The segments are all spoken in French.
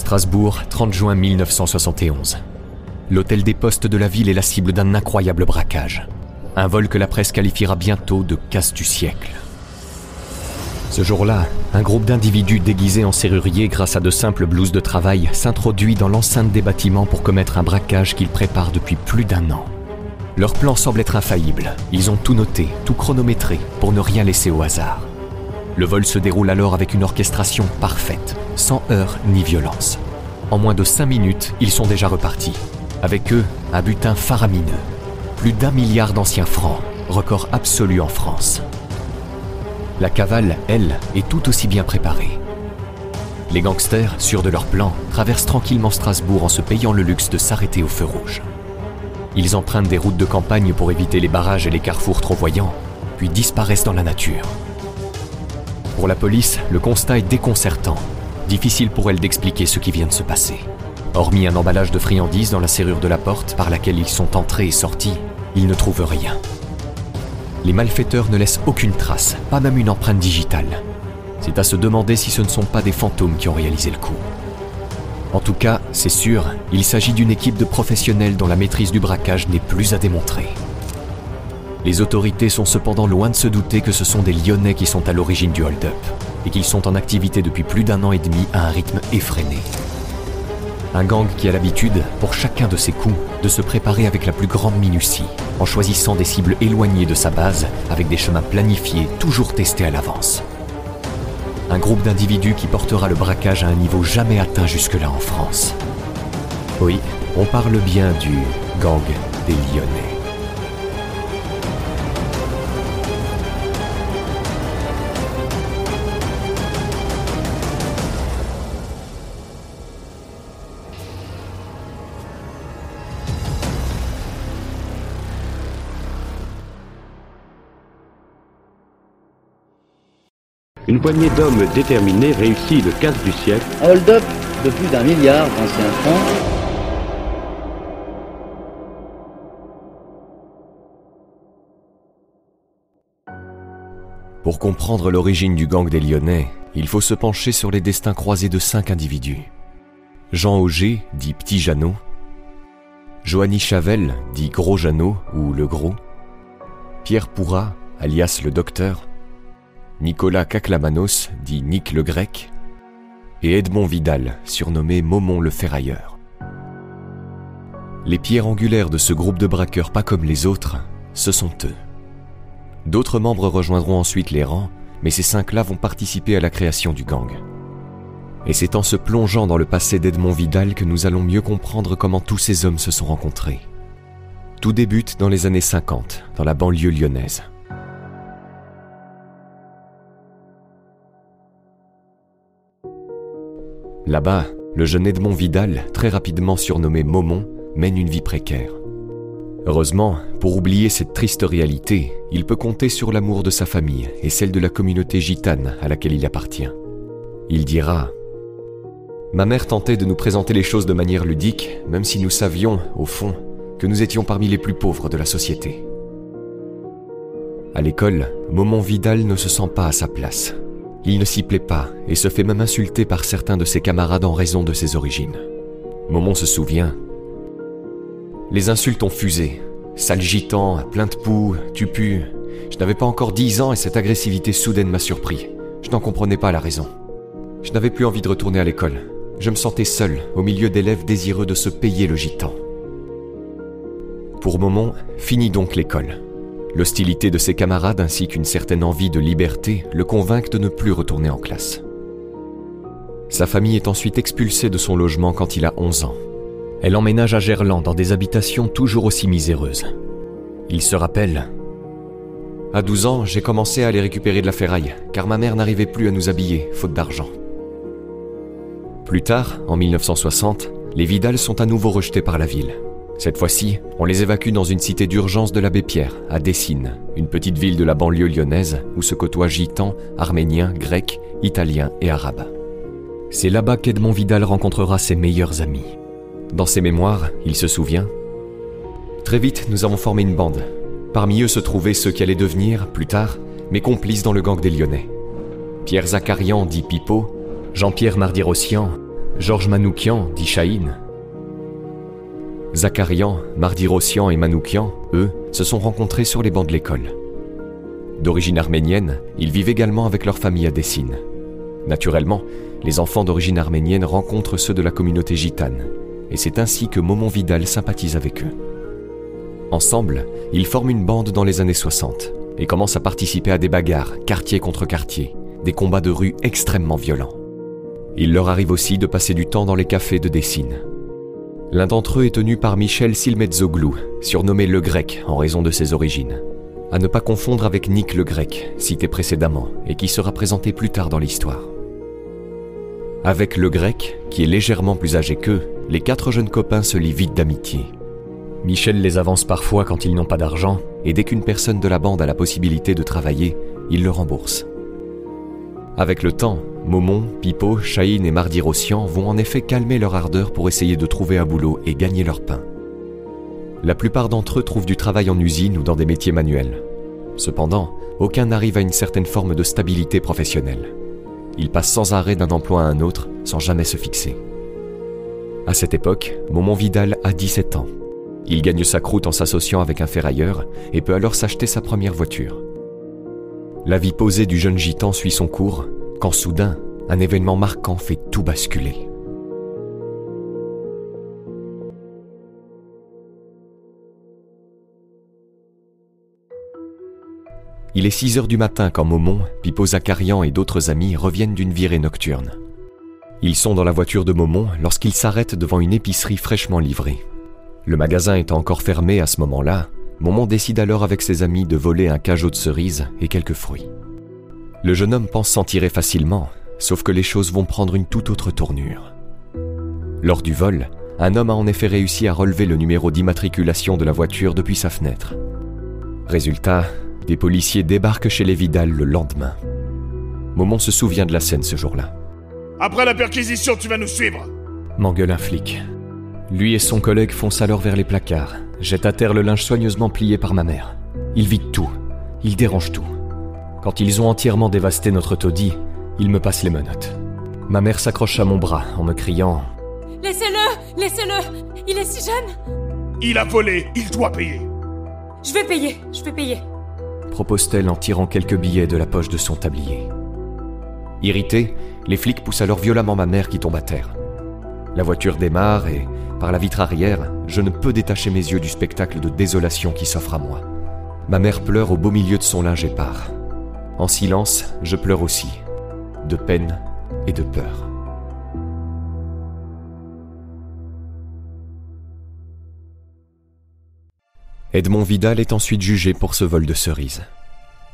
Strasbourg, 30 juin 1971. L'hôtel des postes de la ville est la cible d'un incroyable braquage. Un vol que la presse qualifiera bientôt de casse du siècle. Ce jour-là, un groupe d'individus déguisés en serruriers grâce à de simples blouses de travail s'introduit dans l'enceinte des bâtiments pour commettre un braquage qu'ils préparent depuis plus d'un an. Leur plan semble être infaillible. Ils ont tout noté, tout chronométré, pour ne rien laisser au hasard. Le vol se déroule alors avec une orchestration parfaite, sans heurts ni violence. En moins de cinq minutes, ils sont déjà repartis. Avec eux, un butin faramineux. Plus d'un milliard d'anciens francs, record absolu en France. La cavale, elle, est tout aussi bien préparée. Les gangsters, sûrs de leur plan, traversent tranquillement Strasbourg en se payant le luxe de s'arrêter au feu rouge. Ils empruntent des routes de campagne pour éviter les barrages et les carrefours trop voyants, puis disparaissent dans la nature. Pour la police, le constat est déconcertant. Difficile pour elle d'expliquer ce qui vient de se passer. Hormis un emballage de friandises dans la serrure de la porte par laquelle ils sont entrés et sortis, ils ne trouvent rien. Les malfaiteurs ne laissent aucune trace, pas même une empreinte digitale. C'est à se demander si ce ne sont pas des fantômes qui ont réalisé le coup. En tout cas, c'est sûr, il s'agit d'une équipe de professionnels dont la maîtrise du braquage n'est plus à démontrer. Les autorités sont cependant loin de se douter que ce sont des Lyonnais qui sont à l'origine du hold-up, et qu'ils sont en activité depuis plus d'un an et demi à un rythme effréné. Un gang qui a l'habitude, pour chacun de ses coups, de se préparer avec la plus grande minutie, en choisissant des cibles éloignées de sa base, avec des chemins planifiés, toujours testés à l'avance. Un groupe d'individus qui portera le braquage à un niveau jamais atteint jusque-là en France. Oui, on parle bien du gang des Lyonnais. Une poignée d'hommes déterminés réussit le casse du siècle. Hold-up de plus d'un milliard d'anciens francs. Pour comprendre l'origine du gang des Lyonnais, il faut se pencher sur les destins croisés de cinq individus. Jean Auger, dit Petit Jeannot, Joanny Chavel, dit Gros Jeannot ou Le Gros, Pierre Pourrat, alias le Docteur, Nicolas Caclamanos, dit Nick le Grec, et Edmond Vidal, surnommé Momon le Ferrailleur. Les pierres angulaires de ce groupe de braqueurs pas comme les autres, ce sont eux. D'autres membres rejoindront ensuite les rangs, mais ces cinq-là vont participer à la création du gang. Et c'est en se plongeant dans le passé d'Edmond Vidal que nous allons mieux comprendre comment tous ces hommes se sont rencontrés. Tout débute dans les années 50, dans la banlieue lyonnaise. Là-bas, le jeune Edmond Vidal, très rapidement surnommé Momon, mène une vie précaire. Heureusement, pour oublier cette triste réalité, il peut compter sur l'amour de sa famille et celle de la communauté gitane à laquelle il appartient. Il dira Ma mère tentait de nous présenter les choses de manière ludique, même si nous savions, au fond, que nous étions parmi les plus pauvres de la société. À l'école, Momon Vidal ne se sent pas à sa place. Il ne s'y plaît pas et se fait même insulter par certains de ses camarades en raison de ses origines. Momon se souvient. Les insultes ont fusé. Sale gitan, plein de poux, tu. Je n'avais pas encore dix ans et cette agressivité soudaine m'a surpris. Je n'en comprenais pas la raison. Je n'avais plus envie de retourner à l'école. Je me sentais seul, au milieu d'élèves désireux de se payer le gitan. Pour Momon, fini donc l'école. L'hostilité de ses camarades ainsi qu'une certaine envie de liberté le convainquent de ne plus retourner en classe. Sa famille est ensuite expulsée de son logement quand il a 11 ans. Elle emménage à Gerland dans des habitations toujours aussi miséreuses. Il se rappelle À 12 ans, j'ai commencé à aller récupérer de la ferraille, car ma mère n'arrivait plus à nous habiller, faute d'argent. Plus tard, en 1960, les Vidal sont à nouveau rejetés par la ville. Cette fois-ci, on les évacue dans une cité d'urgence de l'abbé Pierre, à Dessines, une petite ville de la banlieue lyonnaise où se côtoient gitans, arméniens, grecs, italiens et arabes. C'est là-bas qu'Edmond Vidal rencontrera ses meilleurs amis. Dans ses mémoires, il se souvient Très vite, nous avons formé une bande. Parmi eux se trouvaient ceux qui allaient devenir, plus tard, mes complices dans le gang des Lyonnais. Pierre Zacharian, dit Pipo, Jean-Pierre Mardirossian, Georges Manoukian, dit Chahine. Zakarian, Mardi-Rossian et Manoukian, eux, se sont rencontrés sur les bancs de l'école. D'origine arménienne, ils vivent également avec leur famille à Dessine. Naturellement, les enfants d'origine arménienne rencontrent ceux de la communauté gitane, et c'est ainsi que Momon Vidal sympathise avec eux. Ensemble, ils forment une bande dans les années 60 et commencent à participer à des bagarres, quartier contre quartier, des combats de rue extrêmement violents. Il leur arrive aussi de passer du temps dans les cafés de Dessine. L'un d'entre eux est tenu par Michel Silmetzoglou, surnommé le Grec en raison de ses origines. À ne pas confondre avec Nick le Grec, cité précédemment, et qui sera présenté plus tard dans l'histoire. Avec le Grec, qui est légèrement plus âgé qu'eux, les quatre jeunes copains se lient vite d'amitié. Michel les avance parfois quand ils n'ont pas d'argent, et dès qu'une personne de la bande a la possibilité de travailler, il le rembourse. Avec le temps, Momon, Pipo, Chahine et Mardi Rossian vont en effet calmer leur ardeur pour essayer de trouver un boulot et gagner leur pain. La plupart d'entre eux trouvent du travail en usine ou dans des métiers manuels. Cependant, aucun n'arrive à une certaine forme de stabilité professionnelle. Ils passent sans arrêt d'un emploi à un autre sans jamais se fixer. À cette époque, Momon Vidal a 17 ans. Il gagne sa croûte en s'associant avec un ferrailleur et peut alors s'acheter sa première voiture. La vie posée du jeune gitan suit son cours quand soudain, un événement marquant fait tout basculer. Il est 6 heures du matin quand Momon, Pipo Zakarian et d'autres amis reviennent d'une virée nocturne. Ils sont dans la voiture de Momon lorsqu'ils s'arrêtent devant une épicerie fraîchement livrée. Le magasin étant encore fermé à ce moment-là, Momon décide alors avec ses amis de voler un cajot de cerises et quelques fruits. Le jeune homme pense s'en tirer facilement, sauf que les choses vont prendre une toute autre tournure. Lors du vol, un homme a en effet réussi à relever le numéro d'immatriculation de la voiture depuis sa fenêtre. Résultat, des policiers débarquent chez les Vidal le lendemain. Momon se souvient de la scène ce jour-là. Après la perquisition, tu vas nous suivre M'engueule un flic. Lui et son collègue foncent alors vers les placards, jettent à terre le linge soigneusement plié par ma mère. Ils vident tout, ils dérangent tout. Quand ils ont entièrement dévasté notre taudis, ils me passent les menottes. Ma mère s'accroche à mon bras en me criant Laissez-le Laissez-le Il est si jeune Il a volé, il doit payer Je vais payer, je vais payer propose-t-elle en tirant quelques billets de la poche de son tablier. Irrités, les flics poussent alors violemment ma mère qui tombe à terre. La voiture démarre et, par la vitre arrière, je ne peux détacher mes yeux du spectacle de désolation qui s'offre à moi. Ma mère pleure au beau milieu de son linge épars. En silence, je pleure aussi, de peine et de peur. Edmond Vidal est ensuite jugé pour ce vol de cerises.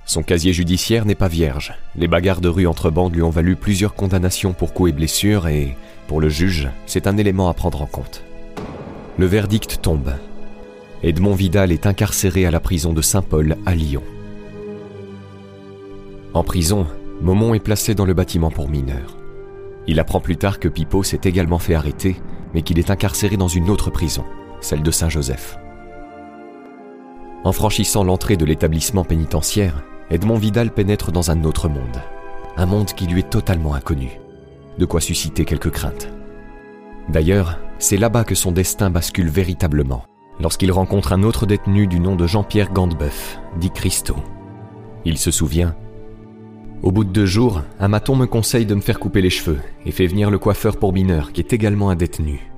Son casier judiciaire n'est pas vierge. Les bagarres de rue entre bandes lui ont valu plusieurs condamnations pour coups et blessures et, pour le juge, c'est un élément à prendre en compte. Le verdict tombe. Edmond Vidal est incarcéré à la prison de Saint-Paul à Lyon. En prison, Momon est placé dans le bâtiment pour mineurs. Il apprend plus tard que Pipo s'est également fait arrêter, mais qu'il est incarcéré dans une autre prison, celle de Saint-Joseph. En franchissant l'entrée de l'établissement pénitentiaire, Edmond Vidal pénètre dans un autre monde. Un monde qui lui est totalement inconnu. De quoi susciter quelques craintes. D'ailleurs, c'est là-bas que son destin bascule véritablement, lorsqu'il rencontre un autre détenu du nom de Jean-Pierre Gandebeuf, dit Christo. Il se souvient au bout de deux jours, un maton me conseille de me faire couper les cheveux et fait venir le coiffeur pour mineur, qui est également un détenu.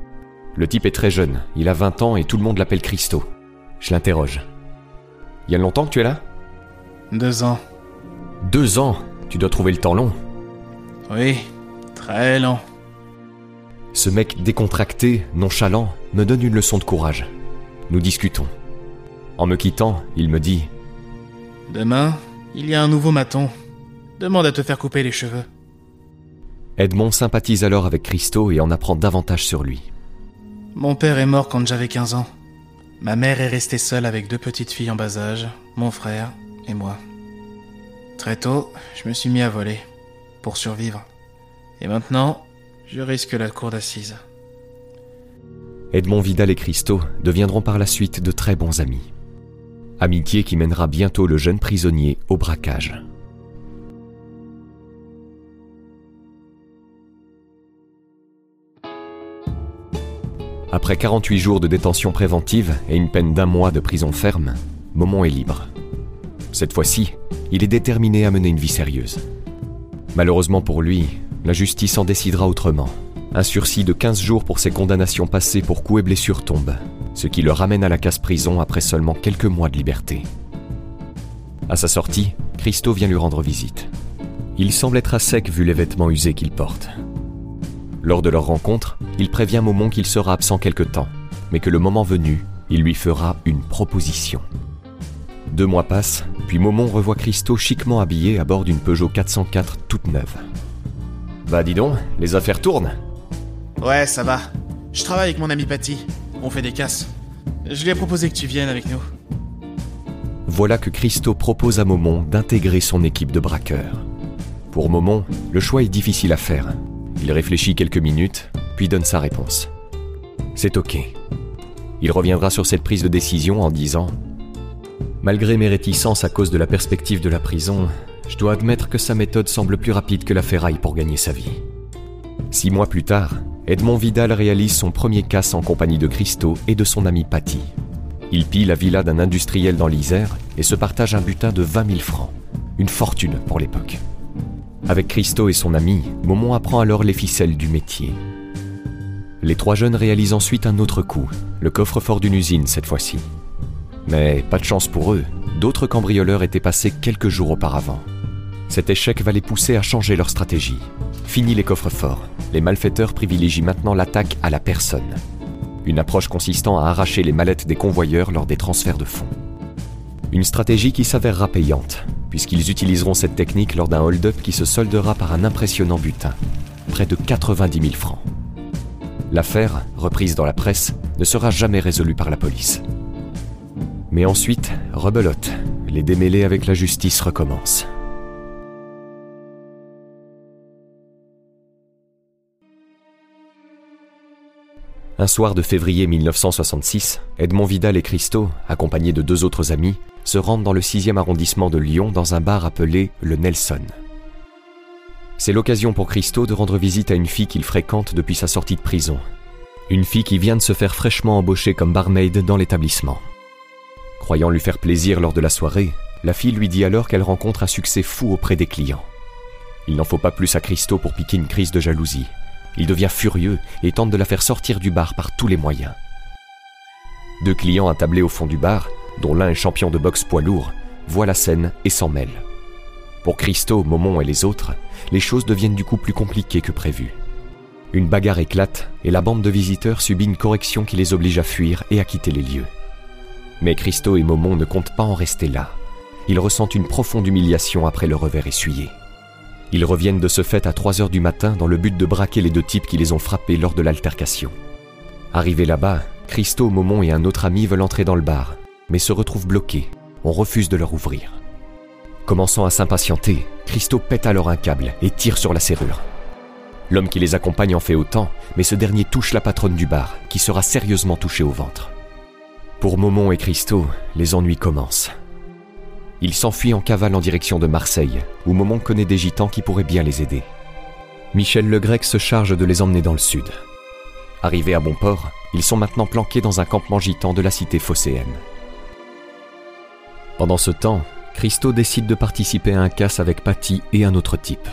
Le type est très jeune, il a 20 ans et tout le monde l'appelle Christo. Je l'interroge. Il y a longtemps que tu es là? Deux ans. Deux ans? Tu dois trouver le temps long. Oui, très long. Ce mec décontracté, nonchalant, me donne une leçon de courage. Nous discutons. En me quittant, il me dit Demain, il y a un nouveau maton. Demande à te faire couper les cheveux. Edmond sympathise alors avec Christo et en apprend davantage sur lui. Mon père est mort quand j'avais 15 ans. Ma mère est restée seule avec deux petites filles en bas âge, mon frère et moi. Très tôt, je me suis mis à voler, pour survivre. Et maintenant, je risque la cour d'assises. Edmond Vidal et Christo deviendront par la suite de très bons amis. Amitié qui mènera bientôt le jeune prisonnier au braquage. Après 48 jours de détention préventive et une peine d'un mois de prison ferme, Momon est libre. Cette fois-ci, il est déterminé à mener une vie sérieuse. Malheureusement pour lui, la justice en décidera autrement. Un sursis de 15 jours pour ses condamnations passées pour coups et blessures tombe, ce qui le ramène à la casse-prison après seulement quelques mois de liberté. À sa sortie, Christo vient lui rendre visite. Il semble être à sec vu les vêtements usés qu'il porte. Lors de leur rencontre, il prévient Momon qu'il sera absent quelque temps, mais que le moment venu, il lui fera une proposition. Deux mois passent, puis Momon revoit Christo chiquement habillé à bord d'une Peugeot 404 toute neuve. Bah dis donc, les affaires tournent Ouais, ça va. Je travaille avec mon ami Patty. On fait des casses. Je lui ai proposé que tu viennes avec nous. Voilà que Christo propose à Momon d'intégrer son équipe de braqueurs. Pour Momon, le choix est difficile à faire. Il réfléchit quelques minutes, puis donne sa réponse. C'est ok. Il reviendra sur cette prise de décision en disant ⁇ Malgré mes réticences à cause de la perspective de la prison, je dois admettre que sa méthode semble plus rapide que la ferraille pour gagner sa vie. Six mois plus tard, Edmond Vidal réalise son premier casse en compagnie de Christo et de son ami Patty. Il pille la villa d'un industriel dans l'Isère et se partage un butin de 20 000 francs. Une fortune pour l'époque. Avec Christo et son ami, Momon apprend alors les ficelles du métier. Les trois jeunes réalisent ensuite un autre coup, le coffre-fort d'une usine cette fois-ci. Mais pas de chance pour eux, d'autres cambrioleurs étaient passés quelques jours auparavant. Cet échec va les pousser à changer leur stratégie. Fini les coffres forts, les malfaiteurs privilégient maintenant l'attaque à la personne. Une approche consistant à arracher les mallettes des convoyeurs lors des transferts de fonds. Une stratégie qui s'avérera payante, puisqu'ils utiliseront cette technique lors d'un hold-up qui se soldera par un impressionnant butin, près de 90 000 francs. L'affaire, reprise dans la presse, ne sera jamais résolue par la police. Mais ensuite, rebelote, les démêlés avec la justice recommencent. Un soir de février 1966, Edmond Vidal et Christo, accompagnés de deux autres amis, se rendent dans le 6e arrondissement de Lyon dans un bar appelé le Nelson. C'est l'occasion pour Christo de rendre visite à une fille qu'il fréquente depuis sa sortie de prison. Une fille qui vient de se faire fraîchement embaucher comme barmaid dans l'établissement. Croyant lui faire plaisir lors de la soirée, la fille lui dit alors qu'elle rencontre un succès fou auprès des clients. Il n'en faut pas plus à Christo pour piquer une crise de jalousie. Il devient furieux et tente de la faire sortir du bar par tous les moyens. Deux clients attablés au fond du bar, dont l'un est champion de boxe poids lourd, voient la scène et s'en mêlent. Pour Christo, Momon et les autres, les choses deviennent du coup plus compliquées que prévu. Une bagarre éclate et la bande de visiteurs subit une correction qui les oblige à fuir et à quitter les lieux. Mais Christo et Momon ne comptent pas en rester là. Ils ressentent une profonde humiliation après le revers essuyé. Ils reviennent de ce fait à 3 heures du matin dans le but de braquer les deux types qui les ont frappés lors de l'altercation. Arrivés là-bas, Christo, Momon et un autre ami veulent entrer dans le bar, mais se retrouvent bloqués. On refuse de leur ouvrir. Commençant à s'impatienter, Christo pète alors un câble et tire sur la serrure. L'homme qui les accompagne en fait autant, mais ce dernier touche la patronne du bar, qui sera sérieusement touchée au ventre. Pour Momon et Christo, les ennuis commencent. Ils s'enfuient en cavale en direction de Marseille, où Momon connaît des gitans qui pourraient bien les aider. Michel Le Grec se charge de les emmener dans le sud. Arrivés à Bonport, ils sont maintenant planqués dans un campement gitan de la cité phocéenne. Pendant ce temps, Christo décide de participer à un casse avec Patty et un autre type.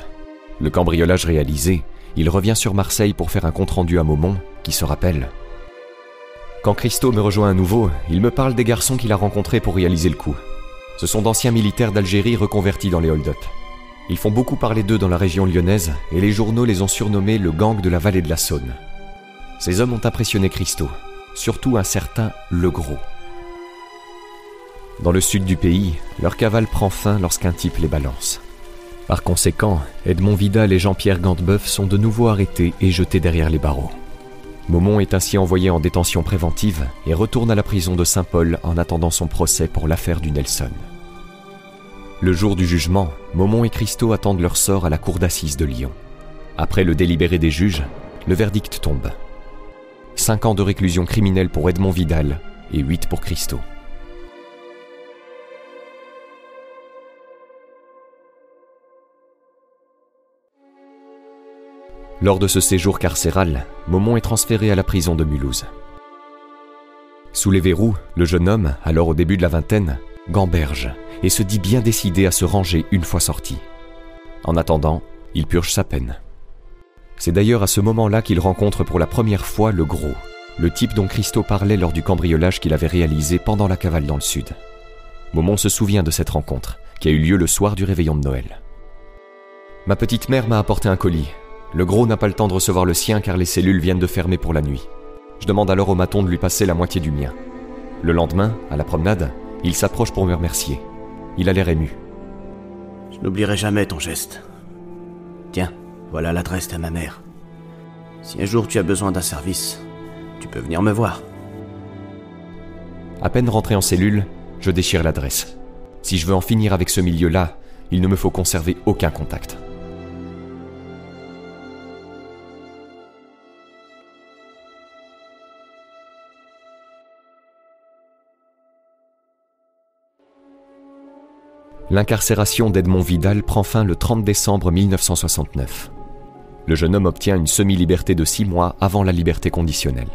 Le cambriolage réalisé, il revient sur Marseille pour faire un compte-rendu à Momon, qui se rappelle. Quand Christo me rejoint à nouveau, il me parle des garçons qu'il a rencontrés pour réaliser le coup. Ce sont d'anciens militaires d'Algérie reconvertis dans les hold-up. Ils font beaucoup parler d'eux dans la région lyonnaise et les journaux les ont surnommés le gang de la vallée de la Saône. Ces hommes ont impressionné Christo, surtout un certain Le Gros. Dans le sud du pays, leur cavale prend fin lorsqu'un type les balance. Par conséquent, Edmond Vidal et Jean-Pierre Gantebeuf sont de nouveau arrêtés et jetés derrière les barreaux. Momon est ainsi envoyé en détention préventive et retourne à la prison de Saint-Paul en attendant son procès pour l'affaire du Nelson. Le jour du jugement, Momon et Christo attendent leur sort à la cour d'assises de Lyon. Après le délibéré des juges, le verdict tombe. Cinq ans de réclusion criminelle pour Edmond Vidal et huit pour Christo. Lors de ce séjour carcéral, Momon est transféré à la prison de Mulhouse. Sous les verrous, le jeune homme, alors au début de la vingtaine, gamberge et se dit bien décidé à se ranger une fois sorti. En attendant, il purge sa peine. C'est d'ailleurs à ce moment-là qu'il rencontre pour la première fois le gros, le type dont Christo parlait lors du cambriolage qu'il avait réalisé pendant la cavale dans le sud. Momon se souvient de cette rencontre, qui a eu lieu le soir du réveillon de Noël. Ma petite mère m'a apporté un colis. Le gros n'a pas le temps de recevoir le sien car les cellules viennent de fermer pour la nuit. Je demande alors au maton de lui passer la moitié du mien. Le lendemain, à la promenade, il s'approche pour me remercier. Il a l'air ému. Je n'oublierai jamais ton geste. Tiens, voilà l'adresse de ma mère. Si un jour tu as besoin d'un service, tu peux venir me voir. À peine rentré en cellule, je déchire l'adresse. Si je veux en finir avec ce milieu-là, il ne me faut conserver aucun contact. L'incarcération d'Edmond Vidal prend fin le 30 décembre 1969. Le jeune homme obtient une semi-liberté de six mois avant la liberté conditionnelle.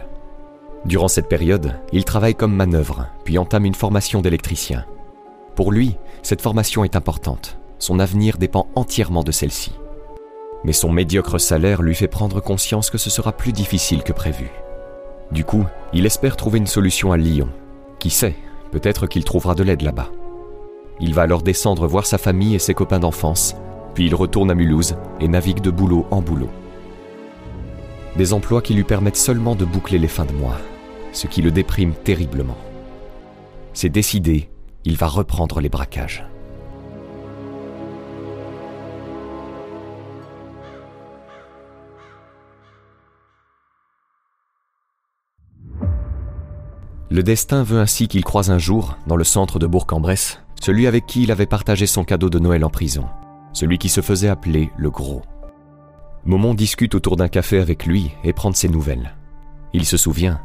Durant cette période, il travaille comme manœuvre, puis entame une formation d'électricien. Pour lui, cette formation est importante. Son avenir dépend entièrement de celle-ci. Mais son médiocre salaire lui fait prendre conscience que ce sera plus difficile que prévu. Du coup, il espère trouver une solution à Lyon. Qui sait, peut-être qu'il trouvera de l'aide là-bas. Il va alors descendre voir sa famille et ses copains d'enfance, puis il retourne à Mulhouse et navigue de boulot en boulot. Des emplois qui lui permettent seulement de boucler les fins de mois, ce qui le déprime terriblement. C'est décidé, il va reprendre les braquages. Le destin veut ainsi qu'il croise un jour, dans le centre de Bourg-en-Bresse, celui avec qui il avait partagé son cadeau de Noël en prison, celui qui se faisait appeler le Gros. Momon discute autour d'un café avec lui et prend ses nouvelles. Il se souvient.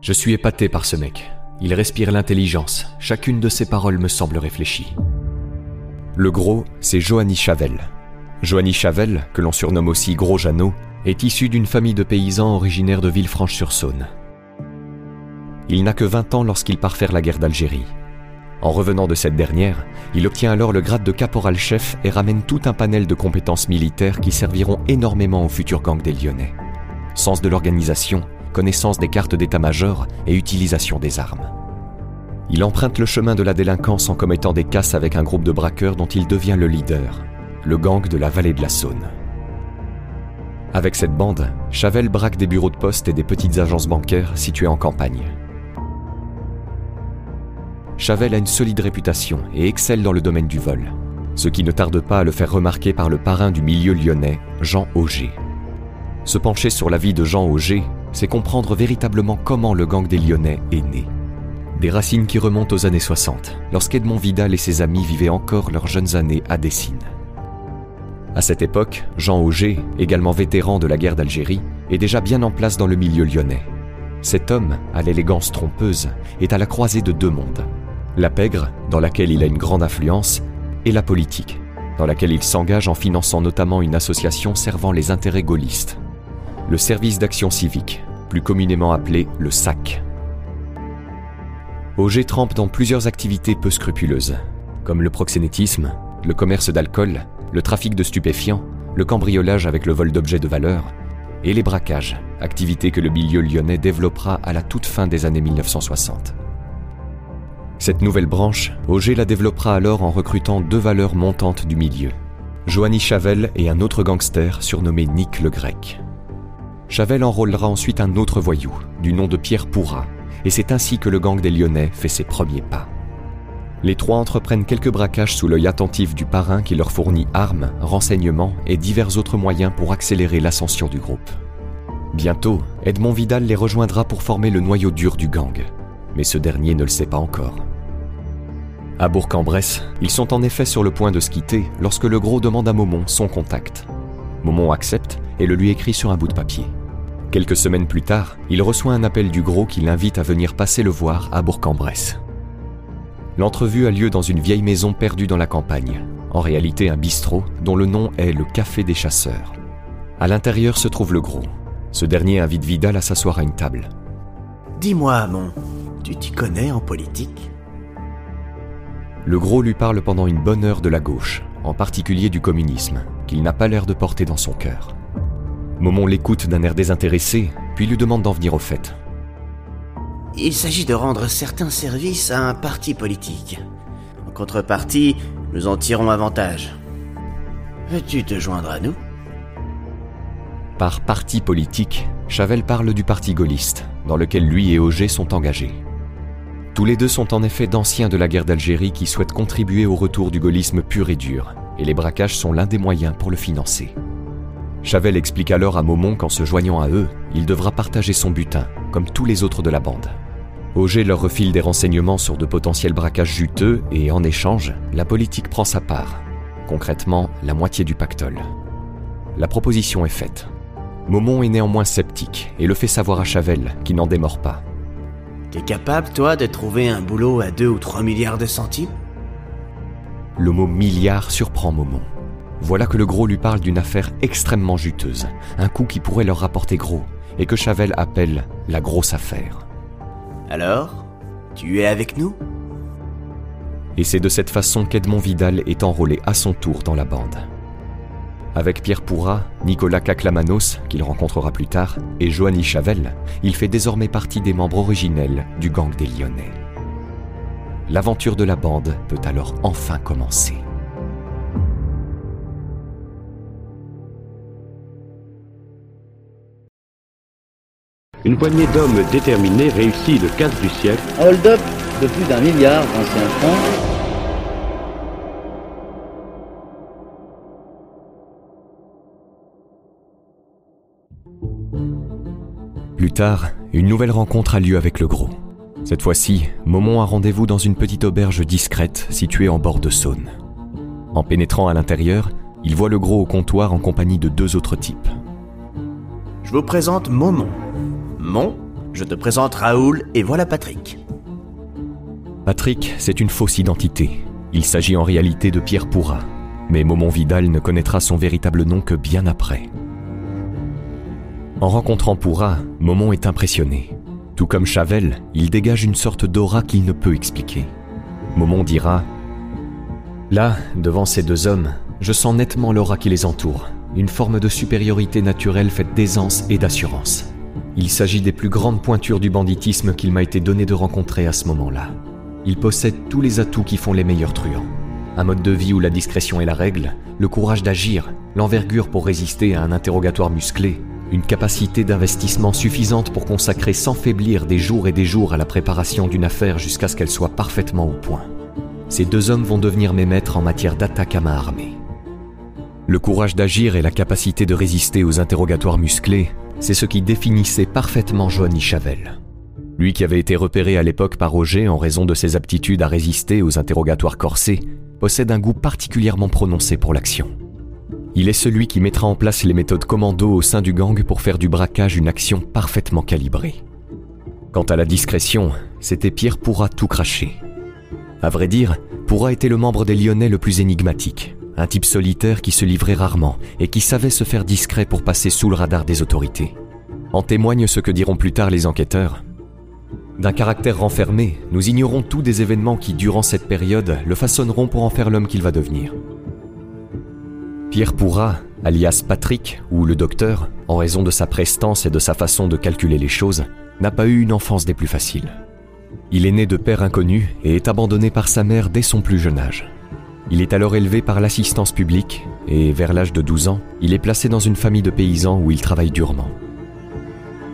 Je suis épaté par ce mec. Il respire l'intelligence. Chacune de ses paroles me semble réfléchie. Le gros, c'est Johanny Chavel. Johanny Chavel, que l'on surnomme aussi Gros Jeannot, est issu d'une famille de paysans originaires de Villefranche-sur-Saône. Il n'a que 20 ans lorsqu'il part faire la guerre d'Algérie. En revenant de cette dernière, il obtient alors le grade de caporal-chef et ramène tout un panel de compétences militaires qui serviront énormément au futur gang des Lyonnais. Sens de l'organisation, connaissance des cartes d'état-major et utilisation des armes. Il emprunte le chemin de la délinquance en commettant des casses avec un groupe de braqueurs dont il devient le leader, le gang de la vallée de la Saône. Avec cette bande, Chavel braque des bureaux de poste et des petites agences bancaires situées en campagne. Chavel a une solide réputation et excelle dans le domaine du vol, ce qui ne tarde pas à le faire remarquer par le parrain du milieu lyonnais, Jean Auger. Se pencher sur la vie de Jean Auger, c'est comprendre véritablement comment le gang des Lyonnais est né. Des racines qui remontent aux années 60, lorsqu'Edmond Vidal et ses amis vivaient encore leurs jeunes années à Dessines. À cette époque, Jean Auger, également vétéran de la guerre d'Algérie, est déjà bien en place dans le milieu lyonnais. Cet homme, à l'élégance trompeuse, est à la croisée de deux mondes la pègre, dans laquelle il a une grande influence, et la politique, dans laquelle il s'engage en finançant notamment une association servant les intérêts gaullistes, le service d'action civique, plus communément appelé le SAC. Auger trempe dans plusieurs activités peu scrupuleuses, comme le proxénétisme, le commerce d'alcool, le trafic de stupéfiants, le cambriolage avec le vol d'objets de valeur, et les braquages, activité que le milieu lyonnais développera à la toute fin des années 1960. Cette nouvelle branche, Auger la développera alors en recrutant deux valeurs montantes du milieu. Joanny Chavel et un autre gangster surnommé Nick le Grec. Chavel enrôlera ensuite un autre voyou, du nom de Pierre Pourra, et c'est ainsi que le gang des Lyonnais fait ses premiers pas. Les trois entreprennent quelques braquages sous l'œil attentif du parrain qui leur fournit armes, renseignements et divers autres moyens pour accélérer l'ascension du groupe. Bientôt, Edmond Vidal les rejoindra pour former le noyau dur du gang, mais ce dernier ne le sait pas encore. À Bourg-en-Bresse, ils sont en effet sur le point de se quitter lorsque le gros demande à Momon son contact. Momon accepte et le lui écrit sur un bout de papier. Quelques semaines plus tard, il reçoit un appel du gros qui l'invite à venir passer le voir à Bourg-en-Bresse. L'entrevue a lieu dans une vieille maison perdue dans la campagne, en réalité un bistrot dont le nom est le Café des Chasseurs. À l'intérieur se trouve le gros. Ce dernier invite Vidal à s'asseoir à une table. Dis-moi, mon, tu t'y connais en politique? Le gros lui parle pendant une bonne heure de la gauche, en particulier du communisme, qu'il n'a pas l'air de porter dans son cœur. Momon l'écoute d'un air désintéressé, puis lui demande d'en venir au fait. Il s'agit de rendre certains services à un parti politique. En contrepartie, nous en tirons avantage. Veux-tu te joindre à nous? Par parti politique, Chavel parle du parti gaulliste, dans lequel lui et Auger sont engagés. Tous les deux sont en effet d'anciens de la guerre d'Algérie qui souhaitent contribuer au retour du gaullisme pur et dur, et les braquages sont l'un des moyens pour le financer. Chavel explique alors à Momon qu'en se joignant à eux, il devra partager son butin, comme tous les autres de la bande. Auger leur refile des renseignements sur de potentiels braquages juteux et en échange, la politique prend sa part, concrètement la moitié du pactole. La proposition est faite. Momon est néanmoins sceptique et le fait savoir à Chavel, qui n'en démord pas. T'es capable, toi, de trouver un boulot à 2 ou 3 milliards de centimes? Le mot milliard surprend Momon. Voilà que le gros lui parle d'une affaire extrêmement juteuse, un coup qui pourrait leur rapporter gros, et que Chavel appelle la grosse affaire. Alors Tu es avec nous? Et c'est de cette façon qu'Edmond Vidal est enrôlé à son tour dans la bande. Avec Pierre Pourra, Nicolas Caclamanos, qu'il rencontrera plus tard, et Joanny Chavel, il fait désormais partie des membres originels du gang des Lyonnais. L'aventure de la bande peut alors enfin commencer. Une poignée d'hommes déterminés réussit le casse du siècle hold-up de plus d'un milliard d'anciens francs Plus tard, une nouvelle rencontre a lieu avec le gros. Cette fois-ci, Momon a rendez-vous dans une petite auberge discrète située en bord de Saône. En pénétrant à l'intérieur, il voit le gros au comptoir en compagnie de deux autres types. Je vous présente Momon. Mon, je te présente Raoul et voilà Patrick. Patrick, c'est une fausse identité. Il s'agit en réalité de Pierre Pourra, mais Momon Vidal ne connaîtra son véritable nom que bien après. En rencontrant Pourra, Momon est impressionné. Tout comme Chavel, il dégage une sorte d'aura qu'il ne peut expliquer. Momon dira Là, devant ces deux hommes, je sens nettement l'aura qui les entoure, une forme de supériorité naturelle faite d'aisance et d'assurance. Il s'agit des plus grandes pointures du banditisme qu'il m'a été donné de rencontrer à ce moment-là. Il possède tous les atouts qui font les meilleurs truands. Un mode de vie où la discrétion est la règle, le courage d'agir, l'envergure pour résister à un interrogatoire musclé, une capacité d'investissement suffisante pour consacrer sans faiblir des jours et des jours à la préparation d'une affaire jusqu'à ce qu'elle soit parfaitement au point. Ces deux hommes vont devenir mes maîtres en matière d'attaque à main armée. Le courage d'agir et la capacité de résister aux interrogatoires musclés, c'est ce qui définissait parfaitement Johnny Chavel. Lui qui avait été repéré à l'époque par Roger en raison de ses aptitudes à résister aux interrogatoires corsés, possède un goût particulièrement prononcé pour l'action. Il est celui qui mettra en place les méthodes commando au sein du gang pour faire du braquage une action parfaitement calibrée. Quant à la discrétion, c'était Pierre Pourra tout cracher. À vrai dire, Pourra était le membre des Lyonnais le plus énigmatique, un type solitaire qui se livrait rarement et qui savait se faire discret pour passer sous le radar des autorités. En témoigne ce que diront plus tard les enquêteurs. D'un caractère renfermé, nous ignorons tous des événements qui, durant cette période, le façonneront pour en faire l'homme qu'il va devenir. Pierre Pourra, alias Patrick, ou le docteur, en raison de sa prestance et de sa façon de calculer les choses, n'a pas eu une enfance des plus faciles. Il est né de père inconnu et est abandonné par sa mère dès son plus jeune âge. Il est alors élevé par l'assistance publique et, vers l'âge de 12 ans, il est placé dans une famille de paysans où il travaille durement.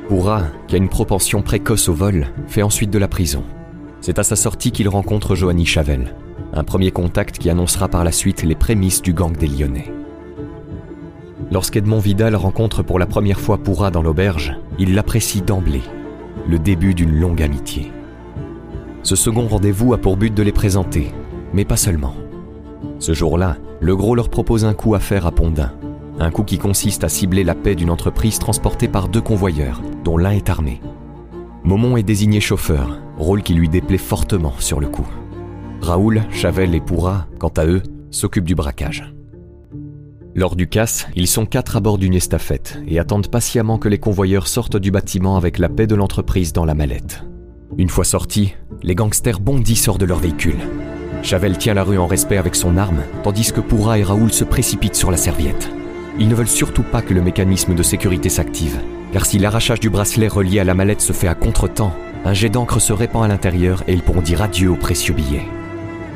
Pourra, qui a une propension précoce au vol, fait ensuite de la prison. C'est à sa sortie qu'il rencontre Joanny Chavel, un premier contact qui annoncera par la suite les prémices du gang des Lyonnais. Lorsqu'Edmond Vidal rencontre pour la première fois Pourra dans l'auberge, il l'apprécie d'emblée, le début d'une longue amitié. Ce second rendez-vous a pour but de les présenter, mais pas seulement. Ce jour-là, le gros leur propose un coup à faire à Pondin, un coup qui consiste à cibler la paix d'une entreprise transportée par deux convoyeurs, dont l'un est armé. Momon est désigné chauffeur, rôle qui lui déplaît fortement sur le coup. Raoul, Chavel et Pourra, quant à eux, s'occupent du braquage. Lors du casse, ils sont quatre à bord d'une estafette et attendent patiemment que les convoyeurs sortent du bâtiment avec la paix de l'entreprise dans la mallette. Une fois sortis, les gangsters bondissent hors de leur véhicule. Chavel tient la rue en respect avec son arme, tandis que Pourra et Raoul se précipitent sur la serviette. Ils ne veulent surtout pas que le mécanisme de sécurité s'active, car si l'arrachage du bracelet relié à la mallette se fait à contre-temps, un jet d'encre se répand à l'intérieur et ils pourront dire adieu au précieux billet.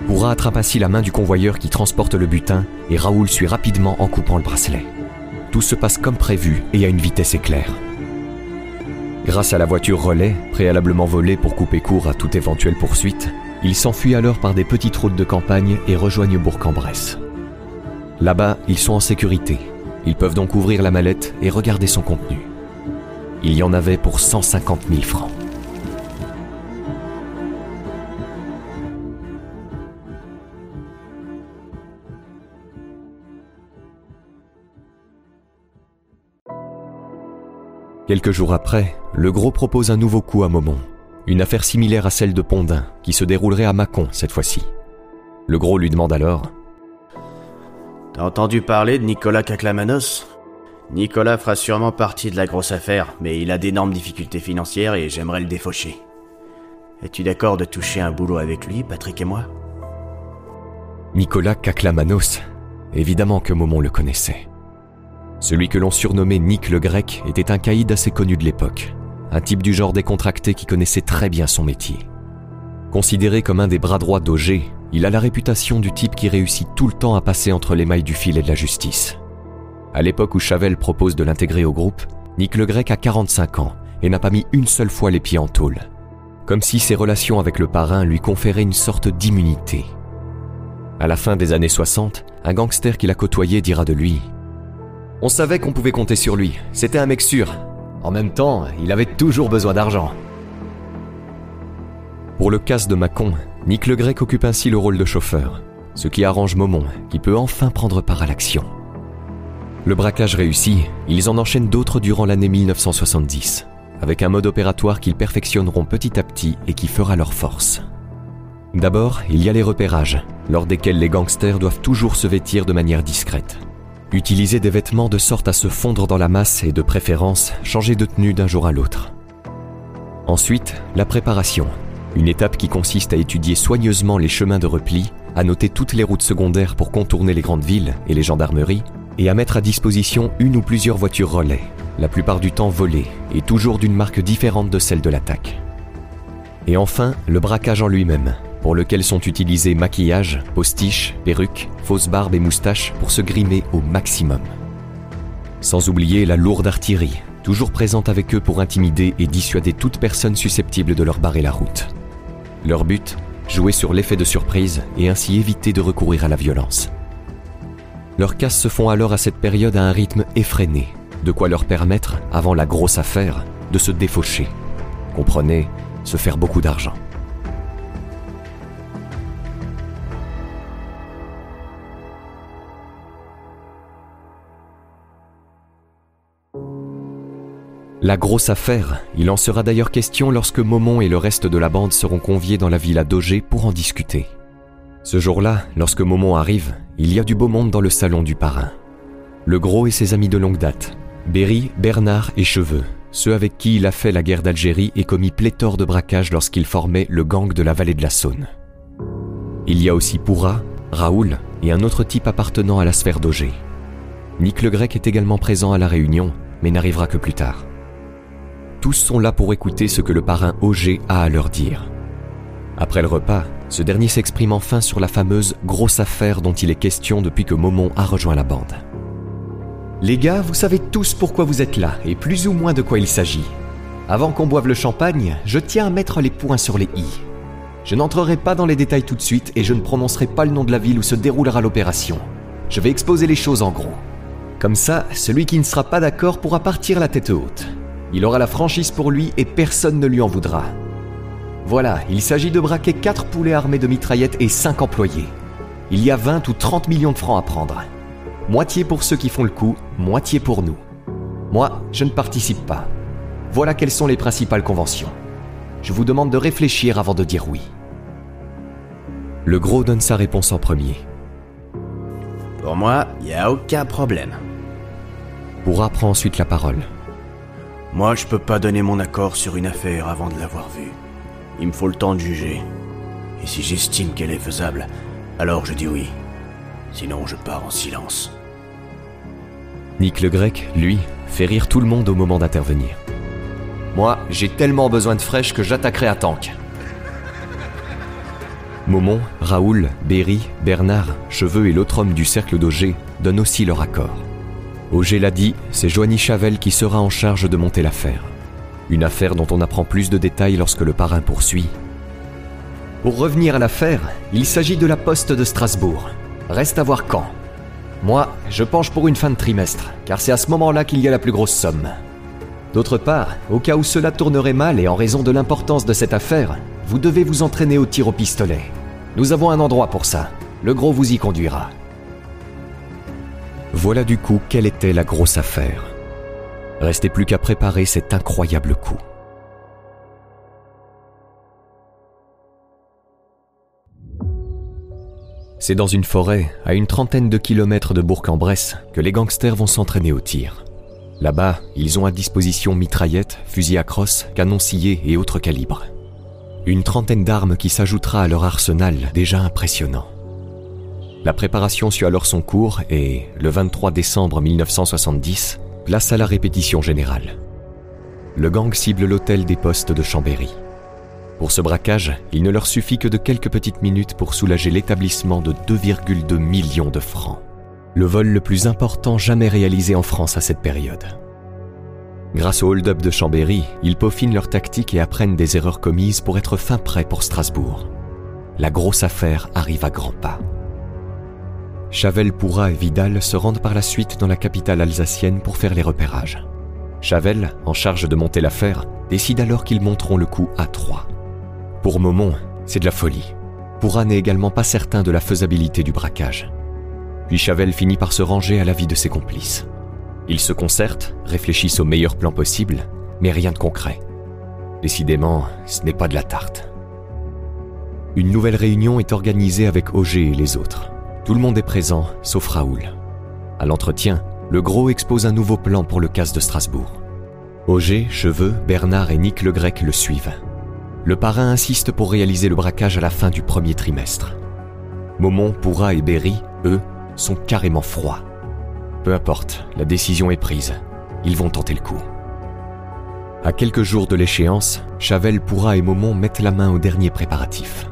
Pourra attrape ainsi la main du convoyeur qui transporte le butin et Raoul suit rapidement en coupant le bracelet. Tout se passe comme prévu et à une vitesse éclair. Grâce à la voiture relais, préalablement volée pour couper court à toute éventuelle poursuite, ils s'enfuient alors par des petites routes de campagne et rejoignent Bourg-en-Bresse. Là-bas, ils sont en sécurité. Ils peuvent donc ouvrir la mallette et regarder son contenu. Il y en avait pour 150 000 francs. Quelques jours après, le gros propose un nouveau coup à Momon. Une affaire similaire à celle de Pondin, qui se déroulerait à Mâcon cette fois-ci. Le gros lui demande alors T'as entendu parler de Nicolas Caclamanos Nicolas fera sûrement partie de la grosse affaire, mais il a d'énormes difficultés financières et j'aimerais le défaucher. Es-tu d'accord de toucher un boulot avec lui, Patrick et moi? Nicolas Caclamanos. Évidemment que Momon le connaissait. Celui que l'on surnommait Nick le Grec était un caïd assez connu de l'époque, un type du genre décontracté qui connaissait très bien son métier. Considéré comme un des bras droits d'Auger, il a la réputation du type qui réussit tout le temps à passer entre les mailles du filet de la justice. À l'époque où Chavel propose de l'intégrer au groupe, Nick le Grec a 45 ans et n'a pas mis une seule fois les pieds en tôle. Comme si ses relations avec le parrain lui conféraient une sorte d'immunité. À la fin des années 60, un gangster qui l'a côtoyé dira de lui On savait qu'on pouvait compter sur lui, c'était un mec sûr. En même temps, il avait toujours besoin d'argent. Pour le casse de Mâcon, Nick le Grec occupe ainsi le rôle de chauffeur, ce qui arrange Momon, qui peut enfin prendre part à l'action. Le braquage réussi, ils en enchaînent d'autres durant l'année 1970, avec un mode opératoire qu'ils perfectionneront petit à petit et qui fera leur force. D'abord, il y a les repérages, lors desquels les gangsters doivent toujours se vêtir de manière discrète. Utiliser des vêtements de sorte à se fondre dans la masse et de préférence changer de tenue d'un jour à l'autre. Ensuite, la préparation, une étape qui consiste à étudier soigneusement les chemins de repli, à noter toutes les routes secondaires pour contourner les grandes villes et les gendarmeries, et à mettre à disposition une ou plusieurs voitures relais, la plupart du temps volées et toujours d'une marque différente de celle de l'attaque. Et enfin, le braquage en lui-même, pour lequel sont utilisés maquillage, postiches, perruques, fausses barbes et moustaches pour se grimer au maximum. Sans oublier la lourde artillerie, toujours présente avec eux pour intimider et dissuader toute personne susceptible de leur barrer la route. Leur but Jouer sur l'effet de surprise et ainsi éviter de recourir à la violence. Leurs casses se font alors à cette période à un rythme effréné, de quoi leur permettre, avant la grosse affaire, de se défaucher. Comprenez, se faire beaucoup d'argent. La grosse affaire, il en sera d'ailleurs question lorsque Momon et le reste de la bande seront conviés dans la villa d'Auger pour en discuter. Ce jour-là, lorsque Momon arrive, il y a du beau monde dans le salon du parrain. Le gros et ses amis de longue date, Berry, Bernard et Cheveux, ceux avec qui il a fait la guerre d'Algérie et commis pléthore de braquages lorsqu'il formait le gang de la vallée de la Saône. Il y a aussi Pourra, Raoul et un autre type appartenant à la sphère d'Auger. Nick le Grec est également présent à la réunion, mais n'arrivera que plus tard. Tous sont là pour écouter ce que le parrain Auger a à leur dire. Après le repas, ce dernier s'exprime enfin sur la fameuse grosse affaire dont il est question depuis que Momon a rejoint la bande. Les gars, vous savez tous pourquoi vous êtes là et plus ou moins de quoi il s'agit. Avant qu'on boive le champagne, je tiens à mettre les points sur les i. Je n'entrerai pas dans les détails tout de suite et je ne prononcerai pas le nom de la ville où se déroulera l'opération. Je vais exposer les choses en gros. Comme ça, celui qui ne sera pas d'accord pourra partir la tête haute. Il aura la franchise pour lui et personne ne lui en voudra. Voilà, il s'agit de braquer 4 poulets armés de mitraillettes et 5 employés. Il y a 20 ou 30 millions de francs à prendre. Moitié pour ceux qui font le coup, moitié pour nous. Moi, je ne participe pas. Voilà quelles sont les principales conventions. Je vous demande de réfléchir avant de dire oui. Le gros donne sa réponse en premier. Pour moi, y a aucun problème. Pourra prend ensuite la parole. Moi, je peux pas donner mon accord sur une affaire avant de l'avoir vue. Il me faut le temps de juger. Et si j'estime qu'elle est faisable, alors je dis oui. Sinon, je pars en silence. Nick le Grec, lui, fait rire tout le monde au moment d'intervenir. Moi, j'ai tellement besoin de fraîche que j'attaquerai à tank. Momon, Raoul, Berry, Bernard, Cheveux et l'autre homme du cercle d'Auger donnent aussi leur accord. Auger l'a dit, c'est Joanie Chavel qui sera en charge de monter l'affaire. Une affaire dont on apprend plus de détails lorsque le parrain poursuit. Pour revenir à l'affaire, il s'agit de la poste de Strasbourg. Reste à voir quand. Moi, je penche pour une fin de trimestre, car c'est à ce moment-là qu'il y a la plus grosse somme. D'autre part, au cas où cela tournerait mal et en raison de l'importance de cette affaire, vous devez vous entraîner au tir au pistolet. Nous avons un endroit pour ça. Le gros vous y conduira. Voilà du coup quelle était la grosse affaire. Restait plus qu'à préparer cet incroyable coup. C'est dans une forêt, à une trentaine de kilomètres de Bourg-en-Bresse, que les gangsters vont s'entraîner au tir. Là-bas, ils ont à disposition mitraillettes, fusils à crosse, canons sciés et autres calibres. Une trentaine d'armes qui s'ajoutera à leur arsenal déjà impressionnant. La préparation suit alors son cours et, le 23 décembre 1970, place à la répétition générale. Le gang cible l'hôtel des postes de Chambéry. Pour ce braquage, il ne leur suffit que de quelques petites minutes pour soulager l'établissement de 2,2 millions de francs. Le vol le plus important jamais réalisé en France à cette période. Grâce au hold-up de Chambéry, ils peaufinent leur tactique et apprennent des erreurs commises pour être fin prêts pour Strasbourg. La grosse affaire arrive à grands pas. Chavel, Pourra et Vidal se rendent par la suite dans la capitale alsacienne pour faire les repérages. Chavel, en charge de monter l'affaire, décide alors qu'ils monteront le coup à trois. Pour Momon, c'est de la folie. Pourra n'est également pas certain de la faisabilité du braquage. Puis Chavel finit par se ranger à l'avis de ses complices. Ils se concertent, réfléchissent au meilleur plan possible, mais rien de concret. Décidément, ce n'est pas de la tarte. Une nouvelle réunion est organisée avec Auger et les autres. Tout le monde est présent, sauf Raoul. À l'entretien, le gros expose un nouveau plan pour le casse de Strasbourg. Auger, Cheveux, Bernard et Nick le Grec le suivent. Le parrain insiste pour réaliser le braquage à la fin du premier trimestre. Momon, Pourra et Berry, eux, sont carrément froids. Peu importe, la décision est prise. Ils vont tenter le coup. À quelques jours de l'échéance, Chavel, Pourra et Momon mettent la main aux derniers préparatifs.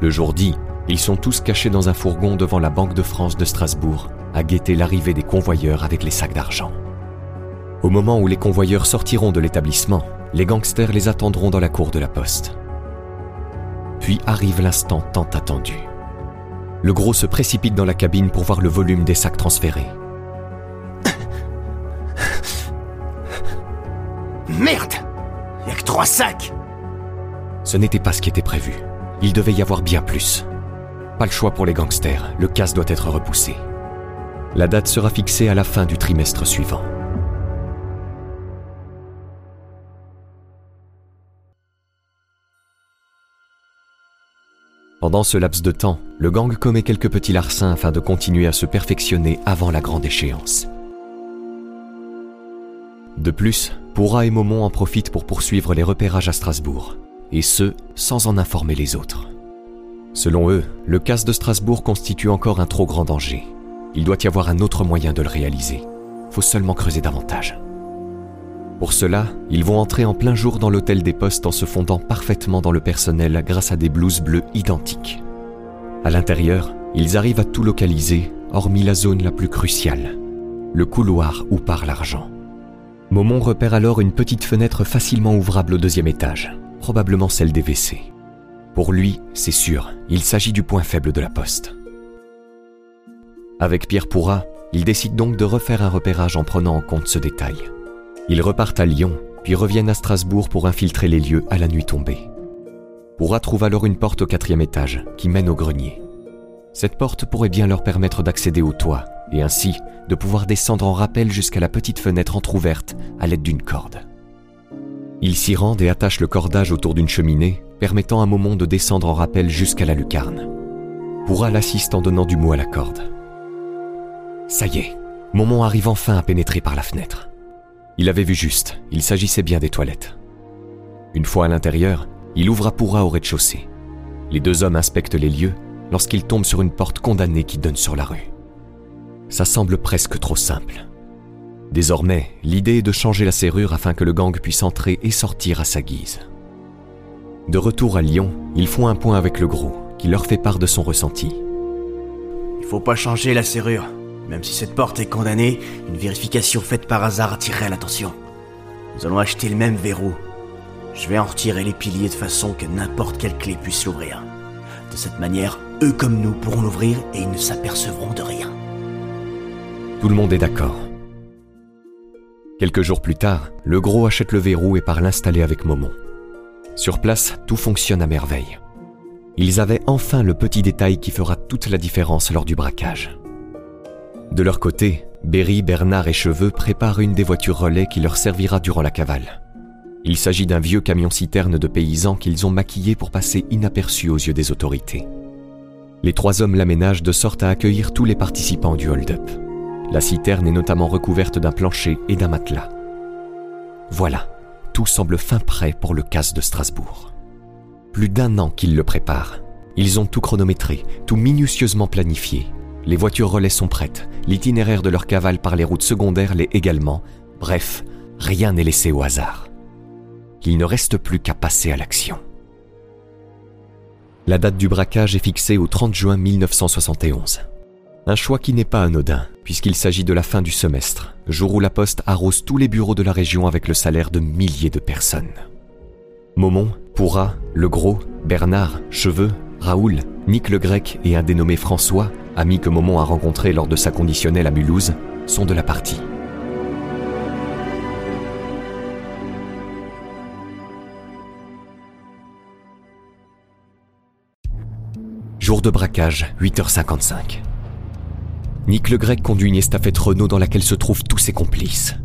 Le jour dit, ils sont tous cachés dans un fourgon devant la Banque de France de Strasbourg, à guetter l'arrivée des convoyeurs avec les sacs d'argent. Au moment où les convoyeurs sortiront de l'établissement, les gangsters les attendront dans la cour de la poste. Puis arrive l'instant tant attendu. Le gros se précipite dans la cabine pour voir le volume des sacs transférés. Merde Y'a que trois sacs Ce n'était pas ce qui était prévu. Il devait y avoir bien plus. Pas le choix pour les gangsters, le casse doit être repoussé. La date sera fixée à la fin du trimestre suivant. Pendant ce laps de temps, le gang commet quelques petits larcins afin de continuer à se perfectionner avant la grande échéance. De plus, Pourra et Momon en profitent pour poursuivre les repérages à Strasbourg, et ce, sans en informer les autres. Selon eux, le casse de Strasbourg constitue encore un trop grand danger. Il doit y avoir un autre moyen de le réaliser. Faut seulement creuser davantage. Pour cela, ils vont entrer en plein jour dans l'hôtel des postes en se fondant parfaitement dans le personnel grâce à des blouses bleues identiques. À l'intérieur, ils arrivent à tout localiser, hormis la zone la plus cruciale, le couloir où part l'argent. Momon repère alors une petite fenêtre facilement ouvrable au deuxième étage, probablement celle des WC. Pour lui, c'est sûr, il s'agit du point faible de la poste. Avec Pierre Pourra, il décide donc de refaire un repérage en prenant en compte ce détail. Ils repartent à Lyon, puis reviennent à Strasbourg pour infiltrer les lieux à la nuit tombée. Pourra trouve alors une porte au quatrième étage qui mène au grenier. Cette porte pourrait bien leur permettre d'accéder au toit et ainsi de pouvoir descendre en rappel jusqu'à la petite fenêtre entr'ouverte à l'aide d'une corde. Ils s'y rendent et attachent le cordage autour d'une cheminée permettant à moment de descendre en rappel jusqu'à la lucarne. Pourra l'assiste en donnant du mot à la corde. Ça y est, Momon arrive enfin à pénétrer par la fenêtre. Il avait vu juste, il s'agissait bien des toilettes. Une fois à l'intérieur, il ouvre à Pourra au rez-de-chaussée. Les deux hommes inspectent les lieux lorsqu'ils tombent sur une porte condamnée qui donne sur la rue. Ça semble presque trop simple. Désormais, l'idée est de changer la serrure afin que le gang puisse entrer et sortir à sa guise. De retour à Lyon, ils font un point avec le gros, qui leur fait part de son ressenti. Il faut pas changer la serrure. Même si cette porte est condamnée, une vérification faite par hasard attirerait l'attention. Nous allons acheter le même verrou. Je vais en retirer les piliers de façon que n'importe quelle clé puisse l'ouvrir. De cette manière, eux comme nous pourront l'ouvrir et ils ne s'apercevront de rien. Tout le monde est d'accord. Quelques jours plus tard, le gros achète le verrou et part l'installer avec Momon. Sur place, tout fonctionne à merveille. Ils avaient enfin le petit détail qui fera toute la différence lors du braquage. De leur côté, Berry, Bernard et Cheveux préparent une des voitures relais qui leur servira durant la cavale. Il s'agit d'un vieux camion-citerne de paysans qu'ils ont maquillé pour passer inaperçu aux yeux des autorités. Les trois hommes l'aménagent de sorte à accueillir tous les participants du hold-up. La citerne est notamment recouverte d'un plancher et d'un matelas. Voilà, tout semble fin prêt pour le casse de Strasbourg. Plus d'un an qu'ils le préparent. Ils ont tout chronométré, tout minutieusement planifié. Les voitures relais sont prêtes, l'itinéraire de leur cavale par les routes secondaires l'est également. Bref, rien n'est laissé au hasard. Il ne reste plus qu'à passer à l'action. La date du braquage est fixée au 30 juin 1971. Un choix qui n'est pas anodin, puisqu'il s'agit de la fin du semestre, jour où la Poste arrose tous les bureaux de la région avec le salaire de milliers de personnes. Momon, Pourra, Le Gros, Bernard, Cheveux, Raoul, Nick le Grec et un dénommé François, ami que Momon a rencontré lors de sa conditionnelle à Mulhouse, sont de la partie. Jour de braquage, 8h55. Nick le Grec conduit une estafette Renault dans laquelle se trouvent tous ses complices.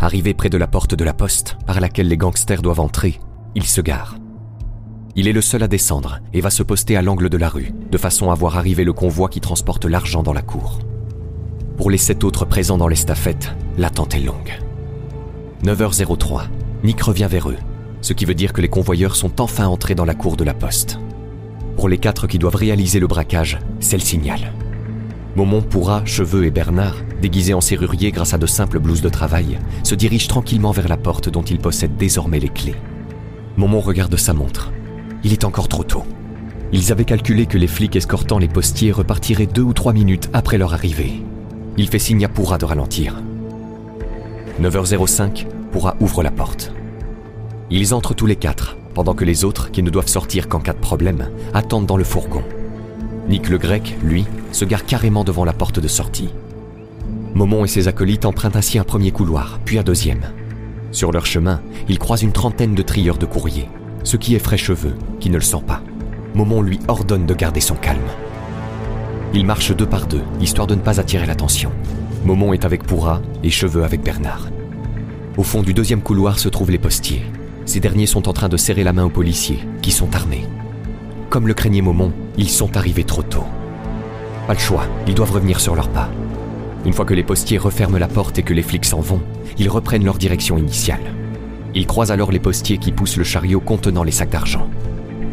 Arrivé près de la porte de la poste, par laquelle les gangsters doivent entrer, il se gare. Il est le seul à descendre et va se poster à l'angle de la rue, de façon à voir arriver le convoi qui transporte l'argent dans la cour. Pour les sept autres présents dans l'estafette, l'attente est longue. 9h03, Nick revient vers eux, ce qui veut dire que les convoyeurs sont enfin entrés dans la cour de la poste. Pour les quatre qui doivent réaliser le braquage, c'est le signal. Momon, Pourra, Cheveux et Bernard, déguisés en serruriers grâce à de simples blouses de travail, se dirigent tranquillement vers la porte dont ils possèdent désormais les clés. Momon regarde sa montre. Il est encore trop tôt. Ils avaient calculé que les flics escortant les postiers repartiraient deux ou trois minutes après leur arrivée. Il fait signe à Pourra de ralentir. 9h05, Pourra ouvre la porte. Ils entrent tous les quatre, pendant que les autres, qui ne doivent sortir qu'en cas de problème, attendent dans le fourgon. Nick le Grec, lui, se gare carrément devant la porte de sortie. Momon et ses acolytes empruntent ainsi un premier couloir, puis un deuxième. Sur leur chemin, ils croisent une trentaine de trieurs de courrier, ce qui effraie Cheveux, qui ne le sent pas. Momon lui ordonne de garder son calme. Ils marchent deux par deux, histoire de ne pas attirer l'attention. Momon est avec Pourra et Cheveux avec Bernard. Au fond du deuxième couloir se trouvent les postiers. Ces derniers sont en train de serrer la main aux policiers, qui sont armés. Comme le craignait Momon, ils sont arrivés trop tôt. Pas le choix, ils doivent revenir sur leurs pas. Une fois que les postiers referment la porte et que les flics s'en vont, ils reprennent leur direction initiale. Ils croisent alors les postiers qui poussent le chariot contenant les sacs d'argent.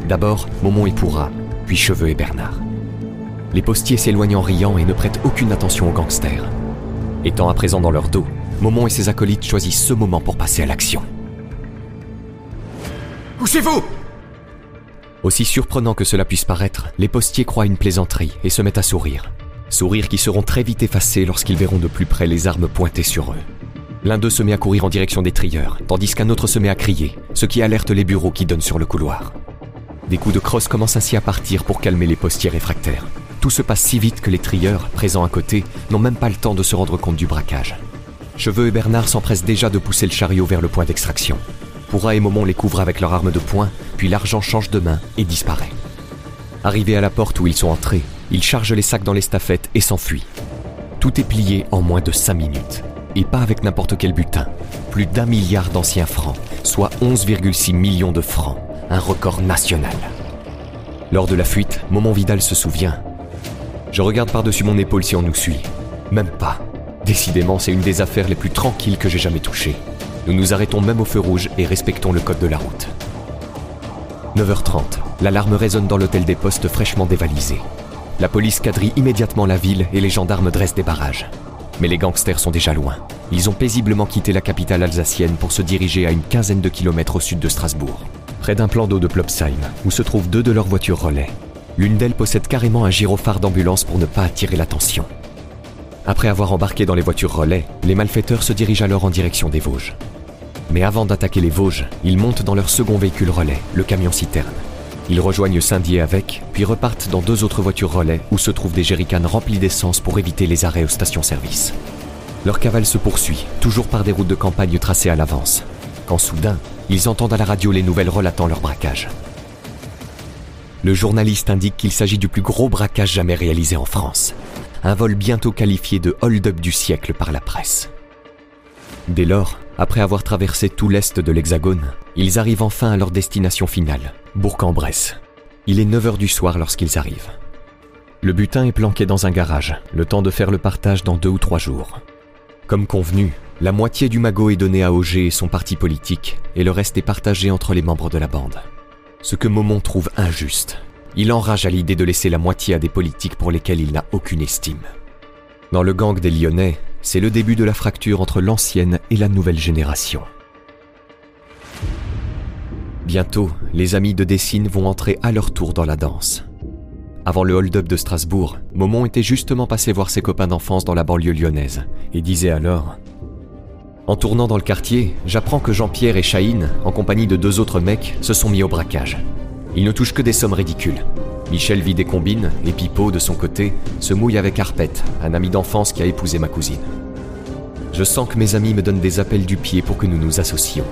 D'abord, Momon et Pourra, puis Cheveux et Bernard. Les postiers s'éloignent en riant et ne prêtent aucune attention aux gangsters. Étant à présent dans leur dos, Momon et ses acolytes choisissent ce moment pour passer à l'action. Poussez-vous Aussi surprenant que cela puisse paraître, les postiers croient une plaisanterie et se mettent à sourire. Sourires qui seront très vite effacés lorsqu'ils verront de plus près les armes pointées sur eux. L'un d'eux se met à courir en direction des trieurs, tandis qu'un autre se met à crier, ce qui alerte les bureaux qui donnent sur le couloir. Des coups de crosse commencent ainsi à partir pour calmer les postiers réfractaires. Tout se passe si vite que les trieurs, présents à côté, n'ont même pas le temps de se rendre compte du braquage. Cheveux et Bernard s'empressent déjà de pousser le chariot vers le point d'extraction. Pourra et Momon les couvrent avec leur arme de poing, puis l'argent change de main et disparaît. Arrivés à la porte où ils sont entrés, ils chargent les sacs dans l'estafette et s'enfuient. Tout est plié en moins de 5 minutes. Et pas avec n'importe quel butin. Plus d'un milliard d'anciens francs, soit 11,6 millions de francs, un record national. Lors de la fuite, Momon Vidal se souvient. Je regarde par-dessus mon épaule si on nous suit. Même pas. Décidément, c'est une des affaires les plus tranquilles que j'ai jamais touchées. Nous nous arrêtons même au feu rouge et respectons le code de la route. 9h30, l'alarme résonne dans l'hôtel des postes fraîchement dévalisé. La police quadrille immédiatement la ville et les gendarmes dressent des barrages. Mais les gangsters sont déjà loin. Ils ont paisiblement quitté la capitale alsacienne pour se diriger à une quinzaine de kilomètres au sud de Strasbourg, près d'un plan d'eau de Plopsheim, où se trouvent deux de leurs voitures relais. L'une d'elles possède carrément un gyrophare d'ambulance pour ne pas attirer l'attention. Après avoir embarqué dans les voitures relais, les malfaiteurs se dirigent alors en direction des Vosges. Mais avant d'attaquer les Vosges, ils montent dans leur second véhicule relais, le camion citerne. Ils rejoignent Saint-Dié avec, puis repartent dans deux autres voitures relais où se trouvent des jerrycans remplis d'essence pour éviter les arrêts aux stations-service. Leur cavale se poursuit, toujours par des routes de campagne tracées à l'avance, quand soudain, ils entendent à la radio les nouvelles relatant leur braquage. Le journaliste indique qu'il s'agit du plus gros braquage jamais réalisé en France, un vol bientôt qualifié de hold-up du siècle par la presse. Dès lors, après avoir traversé tout l'est de l'Hexagone, ils arrivent enfin à leur destination finale, Bourg-en-Bresse. Il est 9h du soir lorsqu'ils arrivent. Le butin est planqué dans un garage, le temps de faire le partage dans deux ou trois jours. Comme convenu, la moitié du magot est donnée à Auger et son parti politique, et le reste est partagé entre les membres de la bande. Ce que Momon trouve injuste. Il enrage à l'idée de laisser la moitié à des politiques pour lesquels il n'a aucune estime. Dans le gang des Lyonnais, c'est le début de la fracture entre l'ancienne et la nouvelle génération. Bientôt, les amis de Dessine vont entrer à leur tour dans la danse. Avant le hold-up de Strasbourg, Momon était justement passé voir ses copains d'enfance dans la banlieue lyonnaise et disait alors En tournant dans le quartier, j'apprends que Jean-Pierre et Chahine, en compagnie de deux autres mecs, se sont mis au braquage. Ils ne touchent que des sommes ridicules. Michel vit des combines et Pipo, de son côté, se mouille avec Arpette, un ami d'enfance qui a épousé ma cousine. Je sens que mes amis me donnent des appels du pied pour que nous nous associons.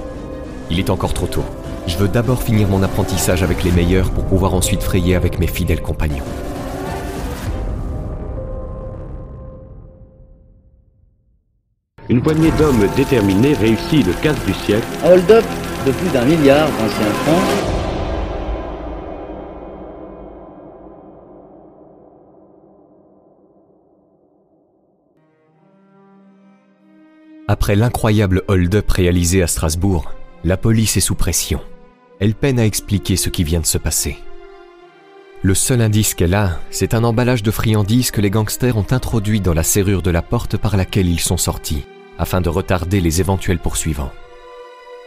Il est encore trop tôt. Je veux d'abord finir mon apprentissage avec les meilleurs pour pouvoir ensuite frayer avec mes fidèles compagnons. Une poignée d'hommes déterminés réussit le casse du siècle. Hold-up de plus d'un milliard d'anciens francs. Après l'incroyable hold-up réalisé à Strasbourg, la police est sous pression. Elle peine à expliquer ce qui vient de se passer. Le seul indice qu'elle a, c'est un emballage de friandises que les gangsters ont introduit dans la serrure de la porte par laquelle ils sont sortis, afin de retarder les éventuels poursuivants.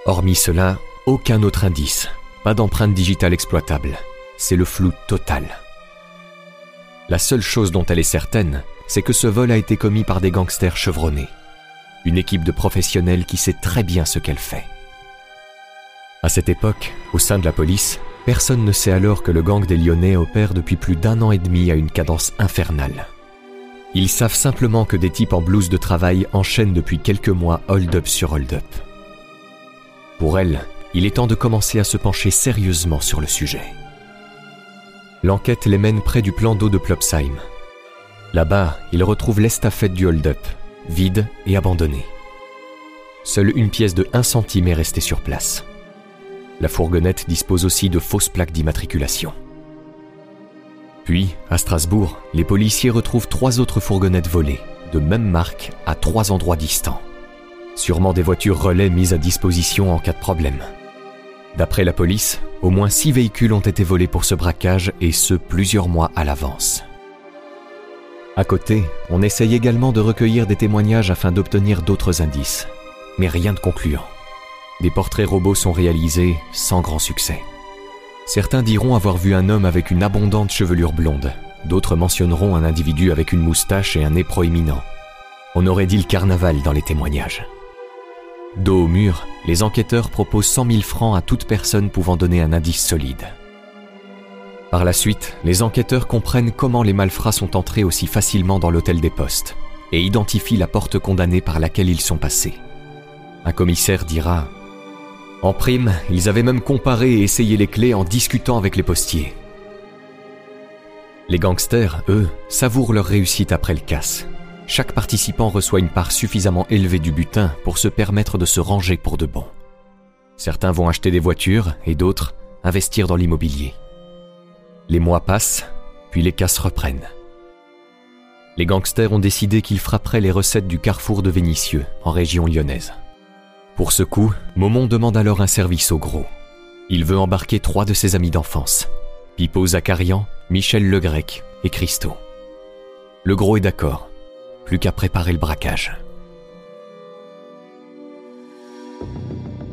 Hormis cela, aucun autre indice, pas d'empreinte digitale exploitable. C'est le flou total. La seule chose dont elle est certaine, c'est que ce vol a été commis par des gangsters chevronnés. Une équipe de professionnels qui sait très bien ce qu'elle fait. À cette époque, au sein de la police, personne ne sait alors que le gang des Lyonnais opère depuis plus d'un an et demi à une cadence infernale. Ils savent simplement que des types en blouse de travail enchaînent depuis quelques mois hold-up sur hold-up. Pour elle, il est temps de commencer à se pencher sérieusement sur le sujet. L'enquête les mène près du plan d'eau de Plopsheim. Là-bas, ils retrouvent l'estafette du hold-up, vide et abandonnée. Seule une pièce de 1 centime est restée sur place. La fourgonnette dispose aussi de fausses plaques d'immatriculation. Puis, à Strasbourg, les policiers retrouvent trois autres fourgonnettes volées, de même marque, à trois endroits distants. Sûrement des voitures relais mises à disposition en cas de problème. D'après la police, au moins six véhicules ont été volés pour ce braquage et ce plusieurs mois à l'avance. À côté, on essaye également de recueillir des témoignages afin d'obtenir d'autres indices, mais rien de concluant. Des portraits robots sont réalisés sans grand succès. Certains diront avoir vu un homme avec une abondante chevelure blonde, d'autres mentionneront un individu avec une moustache et un nez proéminent. On aurait dit le carnaval dans les témoignages. Dos au mur, les enquêteurs proposent 100 000 francs à toute personne pouvant donner un indice solide. Par la suite, les enquêteurs comprennent comment les malfrats sont entrés aussi facilement dans l'hôtel des postes et identifient la porte condamnée par laquelle ils sont passés. Un commissaire dira En prime, ils avaient même comparé et essayé les clés en discutant avec les postiers. Les gangsters, eux, savourent leur réussite après le casse. Chaque participant reçoit une part suffisamment élevée du butin pour se permettre de se ranger pour de bon. Certains vont acheter des voitures et d'autres investir dans l'immobilier. Les mois passent, puis les casses reprennent. Les gangsters ont décidé qu'ils frapperaient les recettes du carrefour de Vénissieux, en région lyonnaise. Pour ce coup, Momon demande alors un service au gros. Il veut embarquer trois de ses amis d'enfance Pipo Zacharian, Michel Le Grec et Christo. Le gros est d'accord, plus qu'à préparer le braquage.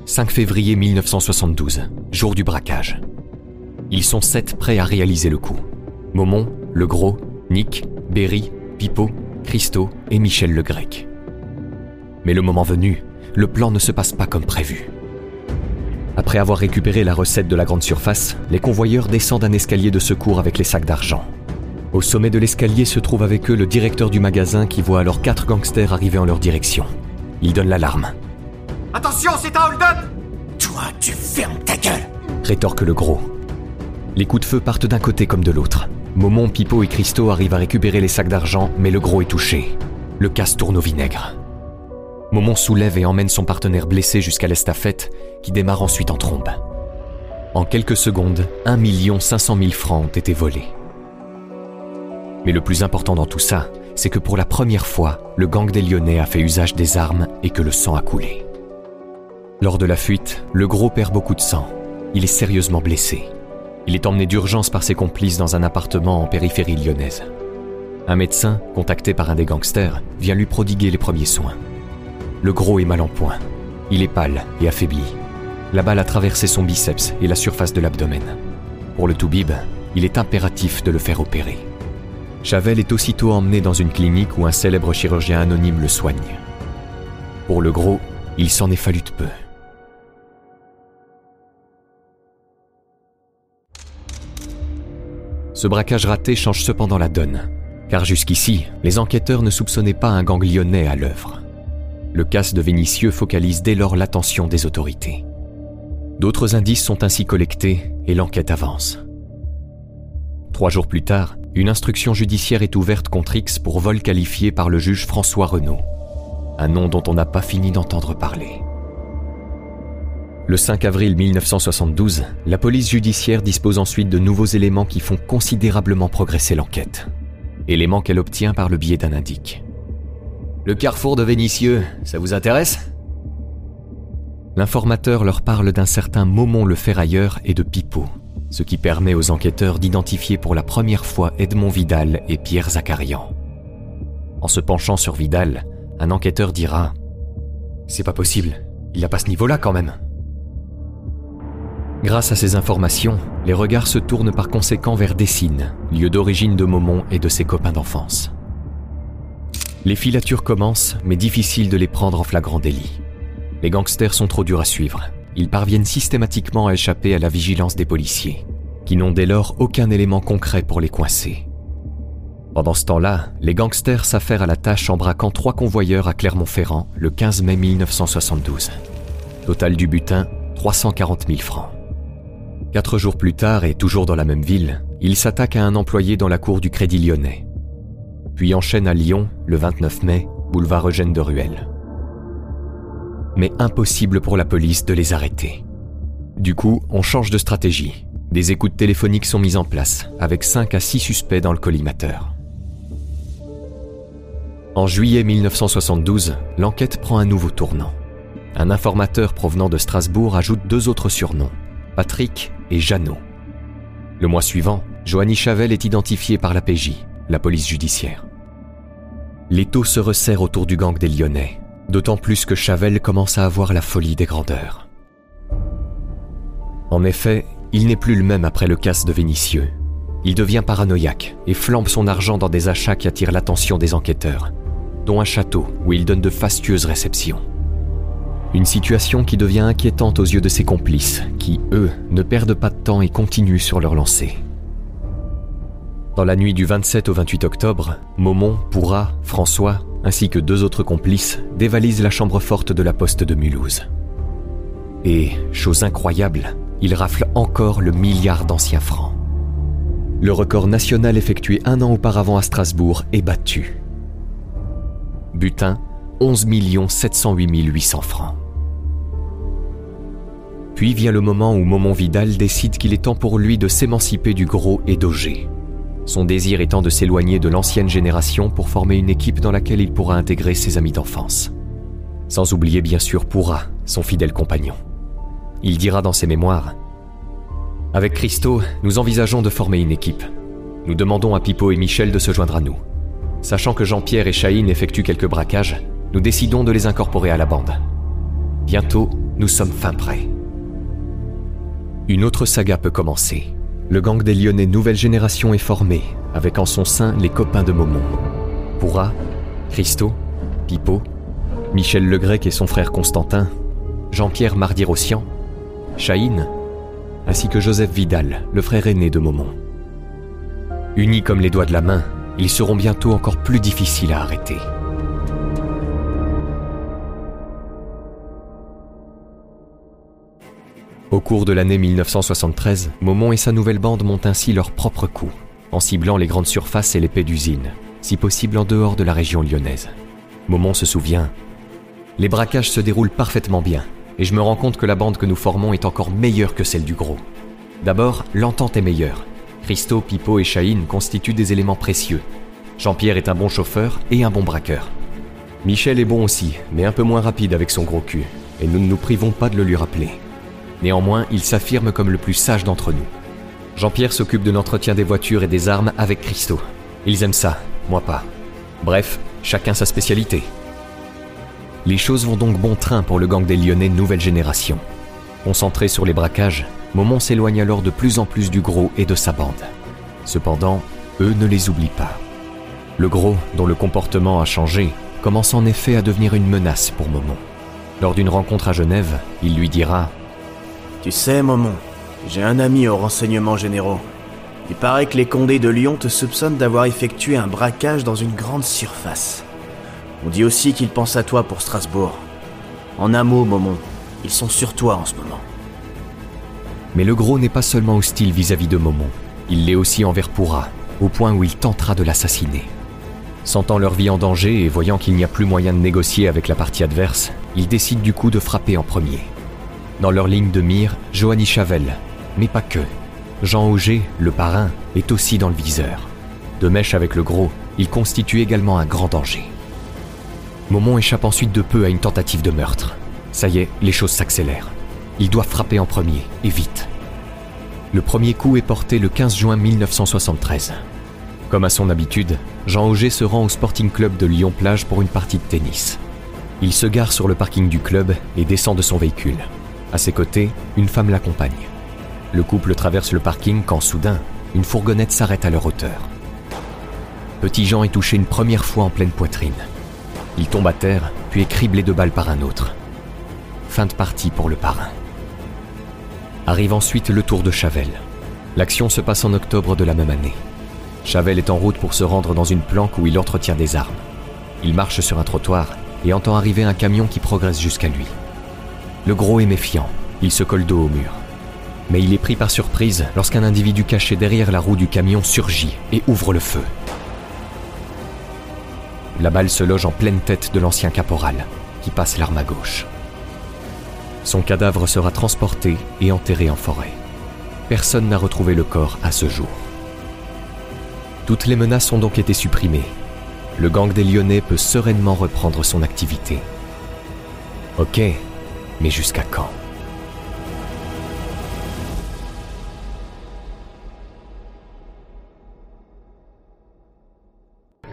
5 février 1972, jour du braquage. Ils sont sept prêts à réaliser le coup. Momon, Le Gros, Nick, Berry, Pipo, Christo et Michel Le Grec. Mais le moment venu, le plan ne se passe pas comme prévu. Après avoir récupéré la recette de la grande surface, les convoyeurs descendent un escalier de secours avec les sacs d'argent. Au sommet de l'escalier se trouve avec eux le directeur du magasin qui voit alors quatre gangsters arriver en leur direction. Il donne l'alarme. Attention, c'est un hold-up Toi, tu fermes ta gueule rétorque le gros. Les coups de feu partent d'un côté comme de l'autre. Momon, Pipo et Christo arrivent à récupérer les sacs d'argent, mais le gros est touché. Le casse tourne au vinaigre. Momon soulève et emmène son partenaire blessé jusqu'à l'estafette, qui démarre ensuite en trombe. En quelques secondes, 1 500 000 francs ont été volés. Mais le plus important dans tout ça, c'est que pour la première fois, le gang des Lyonnais a fait usage des armes et que le sang a coulé. Lors de la fuite, le gros perd beaucoup de sang. Il est sérieusement blessé. Il est emmené d'urgence par ses complices dans un appartement en périphérie lyonnaise. Un médecin, contacté par un des gangsters, vient lui prodiguer les premiers soins. Le gros est mal en point. Il est pâle et affaibli. La balle a traversé son biceps et la surface de l'abdomen. Pour le toubib, il est impératif de le faire opérer. Chavel est aussitôt emmené dans une clinique où un célèbre chirurgien anonyme le soigne. Pour le gros, il s'en est fallu de peu. Ce braquage raté change cependant la donne, car jusqu'ici, les enquêteurs ne soupçonnaient pas un gang lyonnais à l'œuvre. Le casse de Vénitieux focalise dès lors l'attention des autorités. D'autres indices sont ainsi collectés et l'enquête avance. Trois jours plus tard, une instruction judiciaire est ouverte contre X pour vol qualifié par le juge François Renaud, un nom dont on n'a pas fini d'entendre parler. Le 5 avril 1972, la police judiciaire dispose ensuite de nouveaux éléments qui font considérablement progresser l'enquête. Éléments qu'elle obtient par le biais d'un indique. Le carrefour de Vénitieux, ça vous intéresse? L'informateur leur parle d'un certain Momon le ferrailleur et de Pipeau, ce qui permet aux enquêteurs d'identifier pour la première fois Edmond Vidal et Pierre Zacharian. En se penchant sur Vidal, un enquêteur dira C'est pas possible, il n'a pas ce niveau-là quand même. Grâce à ces informations, les regards se tournent par conséquent vers Dessines, lieu d'origine de Momon et de ses copains d'enfance. Les filatures commencent, mais difficile de les prendre en flagrant délit. Les gangsters sont trop durs à suivre. Ils parviennent systématiquement à échapper à la vigilance des policiers, qui n'ont dès lors aucun élément concret pour les coincer. Pendant ce temps-là, les gangsters s'affairent à la tâche en braquant trois convoyeurs à Clermont-Ferrand le 15 mai 1972. Total du butin, 340 000 francs. Quatre jours plus tard, et toujours dans la même ville, il s'attaque à un employé dans la cour du Crédit lyonnais. Puis enchaîne à Lyon, le 29 mai, boulevard Eugène de Ruelle. Mais impossible pour la police de les arrêter. Du coup, on change de stratégie. Des écoutes téléphoniques sont mises en place, avec 5 à 6 suspects dans le collimateur. En juillet 1972, l'enquête prend un nouveau tournant. Un informateur provenant de Strasbourg ajoute deux autres surnoms, Patrick et Jeannot. Le mois suivant, Joanny Chavel est identifié par la PJ, la police judiciaire. L'étau se resserre autour du gang des Lyonnais, d'autant plus que Chavel commence à avoir la folie des grandeurs. En effet, il n'est plus le même après le casse de Vénitieux. Il devient paranoïaque et flambe son argent dans des achats qui attirent l'attention des enquêteurs, dont un château où il donne de fastueuses réceptions. Une situation qui devient inquiétante aux yeux de ses complices, qui, eux, ne perdent pas de temps et continuent sur leur lancée. Dans la nuit du 27 au 28 octobre, Momon, Pourra, François, ainsi que deux autres complices, dévalisent la chambre forte de la poste de Mulhouse. Et, chose incroyable, ils raflent encore le milliard d'anciens francs. Le record national effectué un an auparavant à Strasbourg est battu. Butin, 11 708 800 francs. Puis vient le moment où Momon Vidal décide qu'il est temps pour lui de s'émanciper du gros et d'Auger. son désir étant de s'éloigner de l'ancienne génération pour former une équipe dans laquelle il pourra intégrer ses amis d'enfance. Sans oublier bien sûr Pourra, son fidèle compagnon. Il dira dans ses mémoires Avec Christo, nous envisageons de former une équipe. Nous demandons à Pipo et Michel de se joindre à nous. Sachant que Jean-Pierre et Chahine effectuent quelques braquages, nous décidons de les incorporer à la bande. Bientôt, nous sommes fin prêts. Une autre saga peut commencer. Le gang des Lyonnais nouvelle génération est formé, avec en son sein les copains de Momon. Pourra, Christo, Pipo, Michel Le Grec et son frère Constantin, Jean-Pierre Mardi-Rossian, Chahine, ainsi que Joseph Vidal, le frère aîné de Momon. Unis comme les doigts de la main, ils seront bientôt encore plus difficiles à arrêter. Au cours de l'année 1973, Momon et sa nouvelle bande montent ainsi leur propre coup, en ciblant les grandes surfaces et les paix d'usines, si possible en dehors de la région lyonnaise. Momon se souvient Les braquages se déroulent parfaitement bien, et je me rends compte que la bande que nous formons est encore meilleure que celle du gros. D'abord, l'entente est meilleure. Christo, Pipo et Chahine constituent des éléments précieux. Jean-Pierre est un bon chauffeur et un bon braqueur. Michel est bon aussi, mais un peu moins rapide avec son gros cul, et nous ne nous privons pas de le lui rappeler. Néanmoins, il s'affirme comme le plus sage d'entre nous. Jean-Pierre s'occupe de l'entretien des voitures et des armes avec Christo. Ils aiment ça, moi pas. Bref, chacun sa spécialité. Les choses vont donc bon train pour le gang des Lyonnais nouvelle génération. Concentré sur les braquages, Momon s'éloigne alors de plus en plus du gros et de sa bande. Cependant, eux ne les oublient pas. Le gros, dont le comportement a changé, commence en effet à devenir une menace pour Momon. Lors d'une rencontre à Genève, il lui dira Tu sais, Momon, j'ai un ami aux renseignements généraux. Il paraît que les condés de Lyon te soupçonnent d'avoir effectué un braquage dans une grande surface. On dit aussi qu'ils pensent à toi pour Strasbourg. En un mot, Momon, ils sont sur toi en ce moment. Mais le gros n'est pas seulement hostile vis-à-vis de Momon, il l'est aussi envers Pourra, au point où il tentera de l'assassiner. Sentant leur vie en danger et voyant qu'il n'y a plus moyen de négocier avec la partie adverse, ils décident du coup de frapper en premier. Dans leur ligne de mire, Johanny Chavel, mais pas que. Jean Auger, le parrain, est aussi dans le viseur. De mèche avec le gros, il constitue également un grand danger. Momon échappe ensuite de peu à une tentative de meurtre. Ça y est, les choses s'accélèrent. Il doit frapper en premier, et vite. Le premier coup est porté le 15 juin 1973. Comme à son habitude, Jean Auger se rend au Sporting Club de Lyon-Plage pour une partie de tennis. Il se gare sur le parking du club et descend de son véhicule. À ses côtés, une femme l'accompagne. Le couple traverse le parking quand soudain, une fourgonnette s'arrête à leur hauteur. Petit Jean est touché une première fois en pleine poitrine. Il tombe à terre, puis est criblé de balles par un autre. Fin de partie pour le parrain. Arrive ensuite le tour de Chavel. L'action se passe en octobre de la même année. Chavel est en route pour se rendre dans une planque où il entretient des armes. Il marche sur un trottoir et entend arriver un camion qui progresse jusqu'à lui. Le gros est méfiant, il se colle dos au mur. Mais il est pris par surprise lorsqu'un individu caché derrière la roue du camion surgit et ouvre le feu. La balle se loge en pleine tête de l'ancien caporal, qui passe l'arme à gauche. Son cadavre sera transporté et enterré en forêt. Personne n'a retrouvé le corps à ce jour. Toutes les menaces ont donc été supprimées. Le gang des Lyonnais peut sereinement reprendre son activité. Ok, mais jusqu'à quand?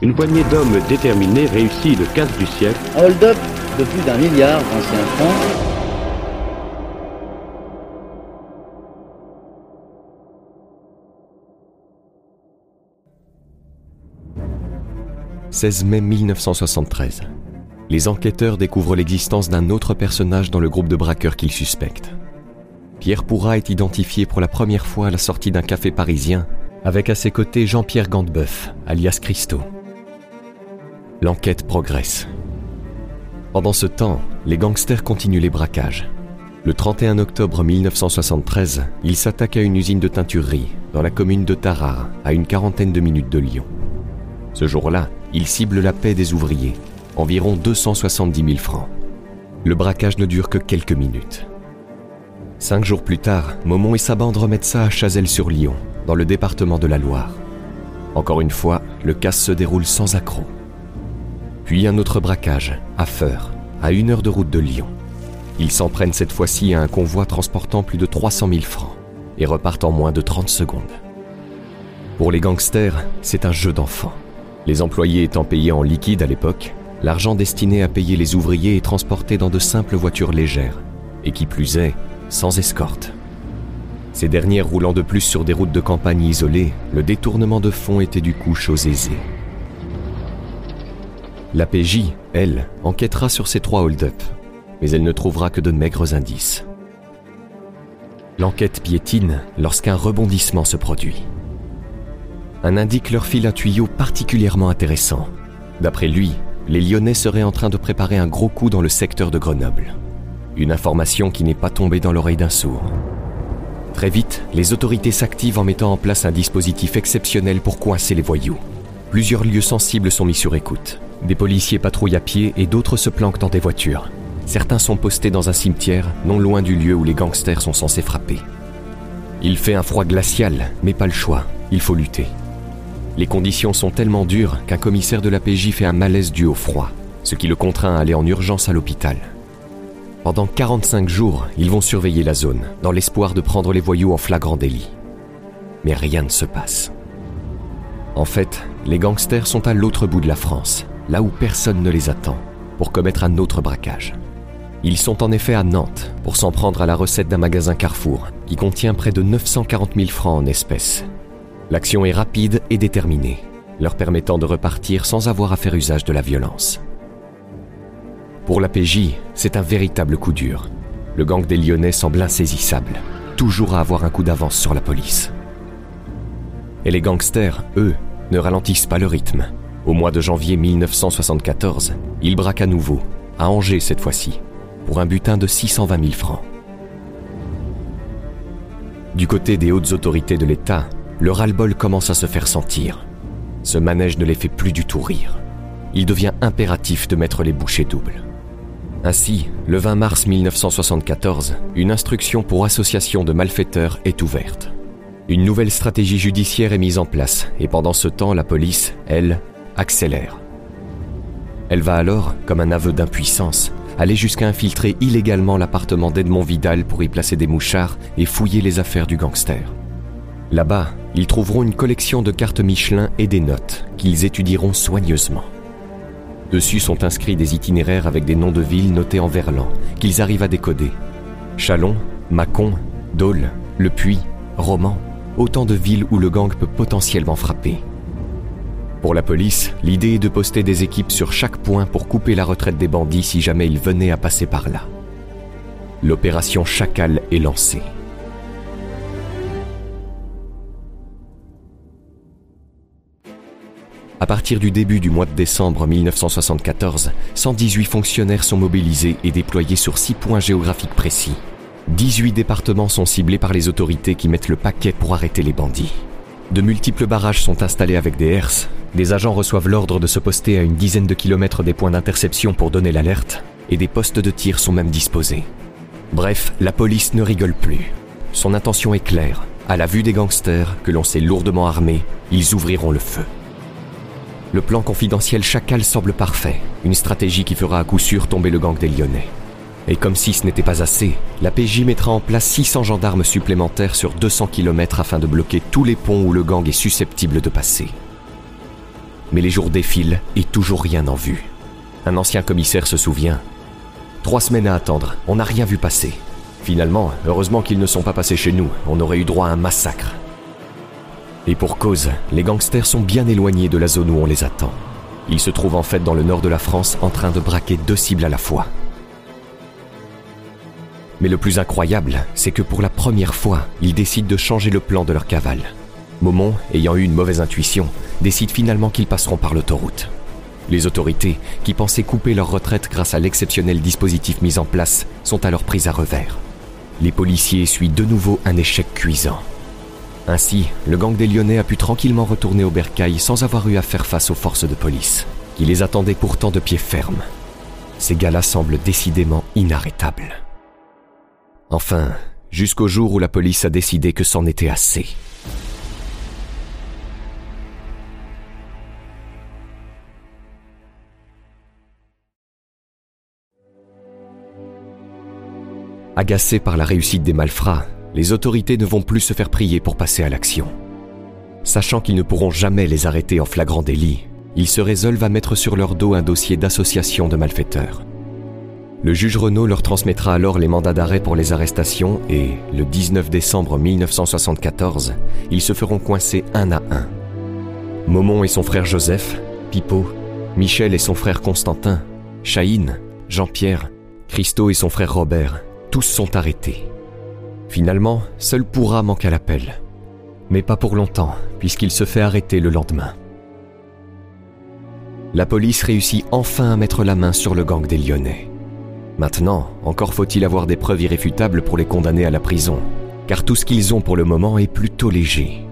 Une poignée d'hommes déterminés réussit le casse du siècle. Hold-up de plus d'un milliard d'anciens francs. 16 mai 1973. Les enquêteurs découvrent l'existence d'un autre personnage dans le groupe de braqueurs qu'ils suspectent. Pierre Pourra est identifié pour la première fois à la sortie d'un café parisien, avec à ses côtés Jean-Pierre Gandebeuf, alias Christo. L'enquête progresse. Pendant ce temps, les gangsters continuent les braquages. Le 31 octobre 1973, ils s'attaquent à une usine de teinturerie dans la commune de Tarare, à une quarantaine de minutes de Lyon. Ce jour-là, ils ciblent la paix des ouvriers, environ 270 000 francs. Le braquage ne dure que quelques minutes. Cinq jours plus tard, Momon et sa bande remettent ça à Chazelles-sur-Lyon, dans le département de la Loire. Encore une fois, le casse se déroule sans accroc. Puis un autre braquage, à Feur, à une heure de route de Lyon. Ils s'en prennent cette fois-ci à un convoi transportant plus de 300 000 francs et repartent en moins de 30 secondes. Pour les gangsters, c'est un jeu d'enfant. Les employés étant payés en liquide à l'époque, l'argent destiné à payer les ouvriers est transporté dans de simples voitures légères, et qui plus est, sans escorte. Ces dernières roulant de plus sur des routes de campagne isolées, le détournement de fonds était du coup chose aisée. La PJ, elle, enquêtera sur ces trois hold-up, mais elle ne trouvera que de maigres indices. L'enquête piétine lorsqu'un rebondissement se produit. Un indique leur file un tuyau particulièrement intéressant. D'après lui, les Lyonnais seraient en train de préparer un gros coup dans le secteur de Grenoble. Une information qui n'est pas tombée dans l'oreille d'un sourd. Très vite, les autorités s'activent en mettant en place un dispositif exceptionnel pour coincer les voyous. Plusieurs lieux sensibles sont mis sur écoute. Des policiers patrouillent à pied et d'autres se planquent dans des voitures. Certains sont postés dans un cimetière, non loin du lieu où les gangsters sont censés frapper. Il fait un froid glacial, mais pas le choix, il faut lutter. Les conditions sont tellement dures qu'un commissaire de la PJ fait un malaise dû au froid, ce qui le contraint à aller en urgence à l'hôpital. Pendant 45 jours, ils vont surveiller la zone, dans l'espoir de prendre les voyous en flagrant délit. Mais rien ne se passe. En fait, les gangsters sont à l'autre bout de la France, là où personne ne les attend, pour commettre un autre braquage. Ils sont en effet à Nantes pour s'en prendre à la recette d'un magasin Carrefour qui contient près de 940 000 francs en espèces. L'action est rapide et déterminée, leur permettant de repartir sans avoir à faire usage de la violence. Pour la PJ, c'est un véritable coup dur. Le gang des Lyonnais semble insaisissable, toujours à avoir un coup d'avance sur la police. Et les gangsters, eux, ne ralentissent pas le rythme. Au mois de janvier 1974, ils braquent à nouveau, à Angers cette fois-ci, pour un butin de 620 000 francs. Du côté des hautes autorités de l'État, le ras-le-bol commence à se faire sentir. Ce manège ne les fait plus du tout rire. Il devient impératif de mettre les bouchées doubles. Ainsi, le 20 mars 1974, une instruction pour association de malfaiteurs est ouverte. Une nouvelle stratégie judiciaire est mise en place et pendant ce temps, la police, elle, accélère. Elle va alors, comme un aveu d'impuissance, aller jusqu'à infiltrer illégalement l'appartement d'Edmond Vidal pour y placer des mouchards et fouiller les affaires du gangster. Là-bas, ils trouveront une collection de cartes Michelin et des notes qu'ils étudieront soigneusement. Dessus sont inscrits des itinéraires avec des noms de villes notés en verlan, qu'ils arrivent à décoder. Chalon, Mâcon, Dole, Le Puy, Romans, autant de villes où le gang peut potentiellement frapper. Pour la police, l'idée est de poster des équipes sur chaque point pour couper la retraite des bandits si jamais ils venaient à passer par là. L'opération Chacal est lancée. À partir du début du mois de décembre 1974, 118 fonctionnaires sont mobilisés et déployés sur 6 points géographiques précis. 18 départements sont ciblés par les autorités qui mettent le paquet pour arrêter les bandits. De multiples barrages sont installés avec des herses, des agents reçoivent l'ordre de se poster à une dizaine de kilomètres des points d'interception pour donner l'alerte, et des postes de tir sont même disposés. Bref, la police ne rigole plus. Son intention est claire. À la vue des gangsters, que l'on sait lourdement armés, ils ouvriront le feu. Le plan confidentiel Chacal semble parfait, une stratégie qui fera à coup sûr tomber le gang des Lyonnais. Et comme si ce n'était pas assez, la PJ mettra en place 600 gendarmes supplémentaires sur 200 km afin de bloquer tous les ponts où le gang est susceptible de passer. Mais les jours défilent et toujours rien en vue. Un ancien commissaire se souvient. Trois semaines à attendre, on n'a rien vu passer. Finalement, heureusement qu'ils ne sont pas passés chez nous, on aurait eu droit à un massacre. Et pour cause, les gangsters sont bien éloignés de la zone où on les attend. Ils se trouvent en fait dans le nord de la France en train de braquer deux cibles à la fois. Mais le plus incroyable, c'est que pour la première fois, ils décident de changer le plan de leur cavale. Momon, ayant eu une mauvaise intuition, décide finalement qu'ils passeront par l'autoroute. Les autorités, qui pensaient couper leur retraite grâce à l'exceptionnel dispositif mis en place, sont alors prises à revers. Les policiers essuient de nouveau un échec cuisant. Ainsi, le gang des Lyonnais a pu tranquillement retourner au bercail sans avoir eu à faire face aux forces de police, qui les attendaient pourtant de pied ferme. Ces gars-là semblent décidément inarrêtables. Enfin, jusqu'au jour où la police a décidé que c'en était assez. Agacé par la réussite des malfrats, les autorités ne vont plus se faire prier pour passer à l'action. Sachant qu'ils ne pourront jamais les arrêter en flagrant délit, ils se résolvent à mettre sur leur dos un dossier d'association de malfaiteurs. Le juge Renault leur transmettra alors les mandats d'arrêt pour les arrestations et, le 19 décembre 1974, ils se feront coincer un à un. Momon et son frère Joseph, Pipo, Michel et son frère Constantin, Chahine, Jean-Pierre, Christo et son frère Robert, tous sont arrêtés. Finalement, seul Pourra manque à l'appel. Mais pas pour longtemps, puisqu'il se fait arrêter le lendemain. La police réussit enfin à mettre la main sur le gang des Lyonnais. Maintenant, encore faut-il avoir des preuves irréfutables pour les condamner à la prison, car tout ce qu'ils ont pour le moment est plutôt léger.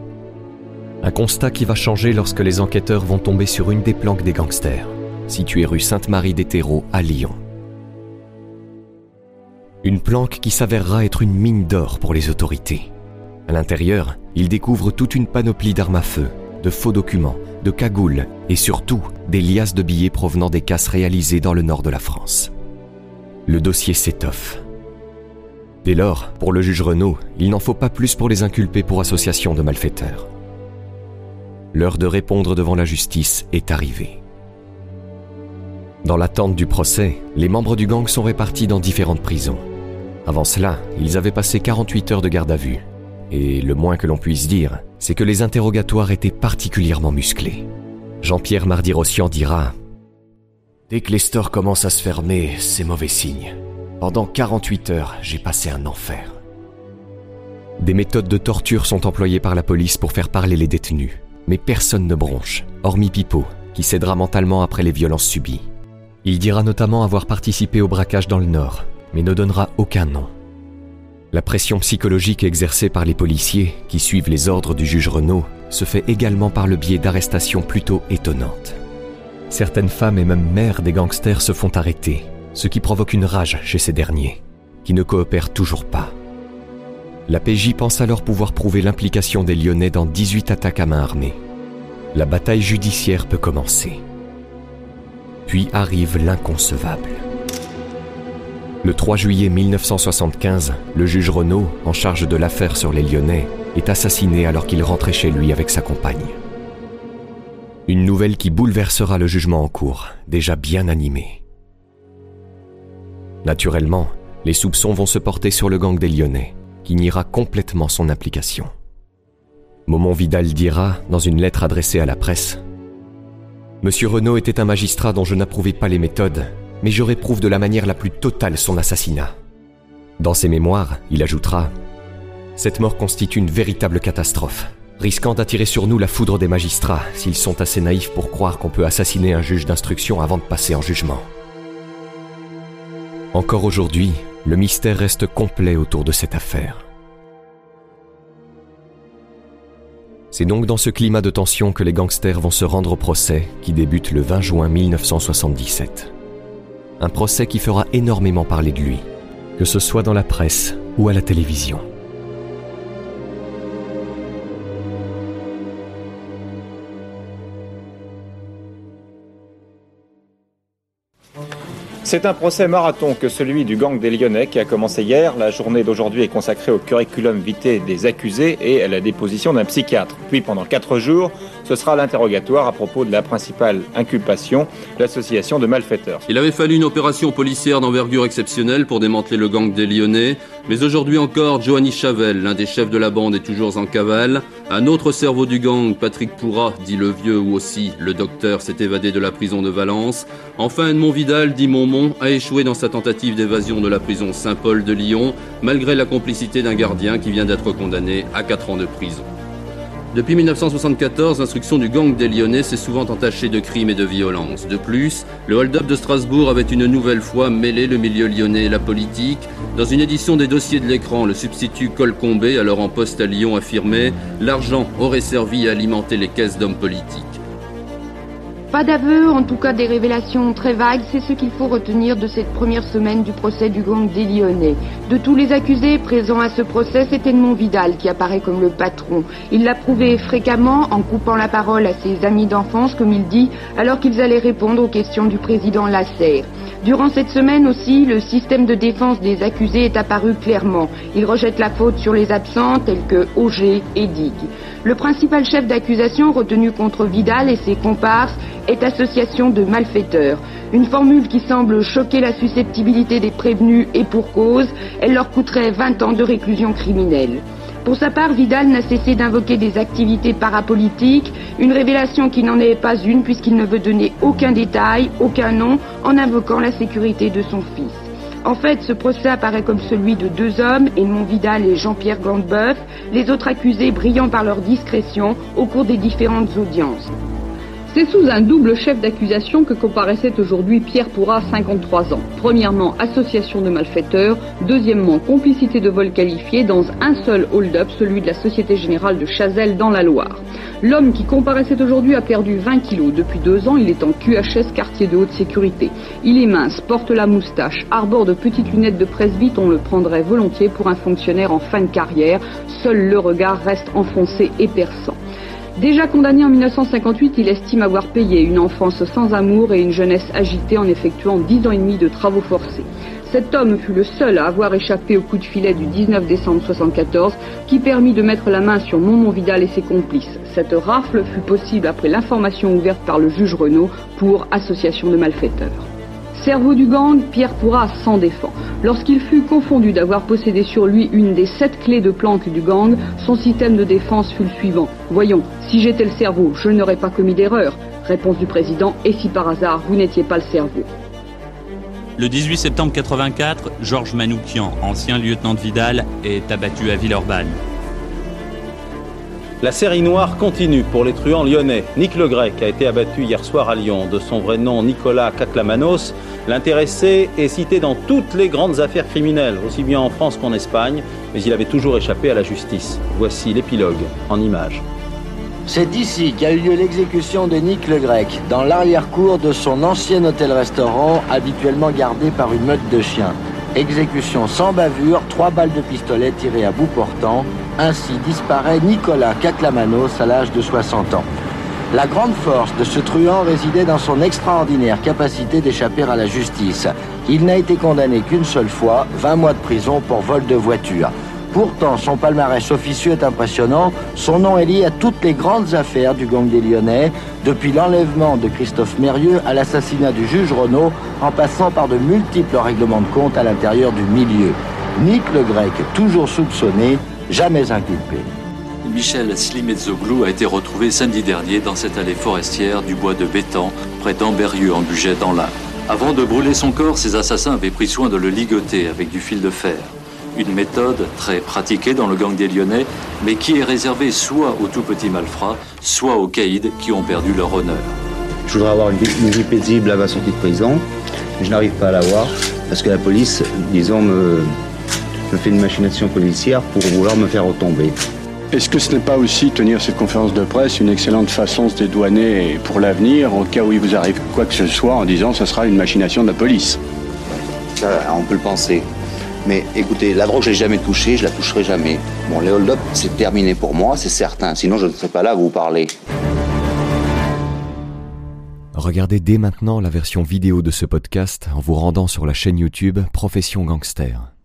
Un constat qui va changer lorsque les enquêteurs vont tomber sur une des planques des gangsters, située rue Sainte-Marie des Terreaux à Lyon. Une planque qui s'avérera être une mine d'or pour les autorités. À l'intérieur, ils découvrent toute une panoplie d'armes à feu, de faux documents, de cagoules et surtout des liasses de billets provenant des casses réalisées dans le nord de la France le dossier s'étoffe. Dès lors, pour le juge Renault, il n'en faut pas plus pour les inculper pour association de malfaiteurs. L'heure de répondre devant la justice est arrivée. Dans l'attente du procès, les membres du gang sont répartis dans différentes prisons. Avant cela, ils avaient passé 48 heures de garde à vue. Et le moins que l'on puisse dire, c'est que les interrogatoires étaient particulièrement musclés. Jean-Pierre Mardi-Rossian dira Dès que les stores commencent à se fermer, c'est mauvais signe. Pendant 48 heures, j'ai passé un enfer. Des méthodes de torture sont employées par la police pour faire parler les détenus. Mais personne ne bronche, hormis Pipo, qui cédera mentalement après les violences subies. Il dira notamment avoir participé au braquage dans le Nord, mais ne donnera aucun nom. La pression psychologique exercée par les policiers, qui suivent les ordres du juge Renault, se fait également par le biais d'arrestations plutôt étonnantes. Certaines femmes et même mères des gangsters se font arrêter, ce qui provoque une rage chez ces derniers, qui ne coopèrent toujours pas. La PJ pense alors pouvoir prouver l'implication des Lyonnais dans 18 attaques à main armée. La bataille judiciaire peut commencer. Puis arrive l'inconcevable. Le 3 juillet 1975, le juge Renault, en charge de l'affaire sur les Lyonnais, est assassiné alors qu'il rentrait chez lui avec sa compagne. Une nouvelle qui bouleversera le jugement en cours, déjà bien animé. Naturellement, les soupçons vont se porter sur le gang des Lyonnais, qui niera complètement son implication. Momon Vidal dira, dans une lettre adressée à la presse, Monsieur Renault était un magistrat dont je n'approuvais pas les méthodes, mais je réprouve de la manière la plus totale son assassinat. Dans ses mémoires, il ajoutera Cette mort constitue une véritable catastrophe risquant d'attirer sur nous la foudre des magistrats s'ils sont assez naïfs pour croire qu'on peut assassiner un juge d'instruction avant de passer en jugement. Encore aujourd'hui, le mystère reste complet autour de cette affaire. C'est donc dans ce climat de tension que les gangsters vont se rendre au procès qui débute le 20 juin 1977. Un procès qui fera énormément parler de lui, que ce soit dans la presse ou à la télévision. C'est un procès marathon que celui du gang des Lyonnais qui a commencé hier. La journée d'aujourd'hui est consacrée au curriculum vitae des accusés et à la déposition d'un psychiatre. Puis pendant quatre jours, ce sera l'interrogatoire à propos de la principale inculpation, l'association de malfaiteurs. Il avait fallu une opération policière d'envergure exceptionnelle pour démanteler le gang des Lyonnais, mais aujourd'hui encore, Johanny Chavel, l'un des chefs de la bande, est toujours en cavale. Un autre cerveau du gang, Patrick Pourra, dit le vieux ou aussi le docteur, s'est évadé de la prison de Valence. Enfin, Edmond Vidal, dit Montmont, a échoué dans sa tentative d'évasion de la prison Saint-Paul de Lyon, malgré la complicité d'un gardien qui vient d'être condamné à 4 ans de prison. Depuis 1974, l'instruction du gang des Lyonnais s'est souvent entachée de crimes et de violences. De plus, le hold-up de Strasbourg avait une nouvelle fois mêlé le milieu lyonnais et la politique. Dans une édition des dossiers de l'écran, le substitut Colcombé, alors en poste à Lyon, affirmait L'argent aurait servi à alimenter les caisses d'hommes politiques. Pas d'aveu, en tout cas des révélations très vagues, c'est ce qu'il faut retenir de cette première semaine du procès du gang des Lyonnais. De tous les accusés présents à ce procès, c'est Edmond Vidal qui apparaît comme le patron. Il l'a prouvé fréquemment en coupant la parole à ses amis d'enfance, comme il dit, alors qu'ils allaient répondre aux questions du président Lasserre. Durant cette semaine aussi, le système de défense des accusés est apparu clairement. Il rejette la faute sur les absents tels que Auger et Digue. Le principal chef d'accusation retenu contre Vidal et ses comparses est association de malfaiteurs. Une formule qui semble choquer la susceptibilité des prévenus et pour cause, elle leur coûterait 20 ans de réclusion criminelle. Pour sa part, Vidal n'a cessé d'invoquer des activités parapolitiques, une révélation qui n'en est pas une puisqu'il ne veut donner aucun détail, aucun nom, en invoquant la sécurité de son fils. En fait, ce procès apparaît comme celui de deux hommes, Edmond Vidal et Jean-Pierre Gandeboeuf, les autres accusés brillant par leur discrétion au cours des différentes audiences. C'est sous un double chef d'accusation que comparaissait aujourd'hui Pierre Pourrat, 53 ans. Premièrement, association de malfaiteurs. Deuxièmement, complicité de vol qualifié dans un seul hold-up, celui de la Société Générale de Chazelle dans la Loire. L'homme qui comparaissait aujourd'hui a perdu 20 kilos. Depuis deux ans, il est en QHS, quartier de haute sécurité. Il est mince, porte la moustache, arbore de petites lunettes de presbyte, on le prendrait volontiers pour un fonctionnaire en fin de carrière. Seul le regard reste enfoncé et perçant. Déjà condamné en 1958, il estime avoir payé une enfance sans amour et une jeunesse agitée en effectuant dix ans et demi de travaux forcés. Cet homme fut le seul à avoir échappé au coup de filet du 19 décembre 1974 qui permit de mettre la main sur Momon Vidal et ses complices. Cette rafle fut possible après l'information ouverte par le juge Renault pour association de malfaiteurs. Cerveau du gang, Pierre Pourra s'en défend. Lorsqu'il fut confondu d'avoir possédé sur lui une des sept clés de planque du gang, son système de défense fut le suivant. Voyons, si j'étais le cerveau, je n'aurais pas commis d'erreur. Réponse du président, et si par hasard vous n'étiez pas le cerveau Le 18 septembre 84, Georges Manoukian, ancien lieutenant de Vidal, est abattu à Villeurbanne. La série noire continue pour les truands lyonnais. Nick Le Grec a été abattu hier soir à Lyon. De son vrai nom Nicolas Caclamanos, l'intéressé est cité dans toutes les grandes affaires criminelles, aussi bien en France qu'en Espagne, mais il avait toujours échappé à la justice. Voici l'épilogue en images. C'est ici qu'a eu lieu l'exécution de Nick Le Grec, dans l'arrière-cour de son ancien hôtel-restaurant, habituellement gardé par une meute de chiens. Exécution sans bavure, trois balles de pistolet tirées à bout portant. Ainsi disparaît Nicolas Caclamanos à l'âge de 60 ans. La grande force de ce truand résidait dans son extraordinaire capacité d'échapper à la justice. Il n'a été condamné qu'une seule fois, 20 mois de prison pour vol de voiture. Pourtant, son palmarès officieux est impressionnant. Son nom est lié à toutes les grandes affaires du gang des Lyonnais, depuis l'enlèvement de Christophe Mérieux à l'assassinat du juge Renault, en passant par de multiples règlements de compte à l'intérieur du milieu. Nick le Grec, toujours soupçonné, jamais inculpé. Michel Slimetzoglou a été retrouvé samedi dernier dans cette allée forestière du bois de Bétan, près d'Amberieux en Bugey dans l'Ain. Avant de brûler son corps, ses assassins avaient pris soin de le ligoter avec du fil de fer. Une méthode très pratiquée dans le gang des Lyonnais, mais qui est réservée soit aux tout petits malfrats, soit aux caïds qui ont perdu leur honneur. Je voudrais avoir une vie, paisible à ma sortie de prison. Je n'arrive pas à l'avoir parce que la police, disons, me, me fait une machination policière pour vouloir me faire retomber. Est-ce que ce n'est pas aussi tenir cette conférence de presse une excellente façon de se dédouaner pour l'avenir, au cas où il vous arrive quoi que ce soit, en disant que ce sera une machination de la police? Ça, on peut le penser. Mais écoutez, la drogue, je l'ai jamais touchée, je la toucherai jamais. Bon, les hold-up, c'est terminé pour moi, c'est certain. Sinon, je ne serais pas là à vous parler. Regardez dès maintenant la version vidéo de ce podcast en vous rendant sur la chaîne YouTube Profession Gangster.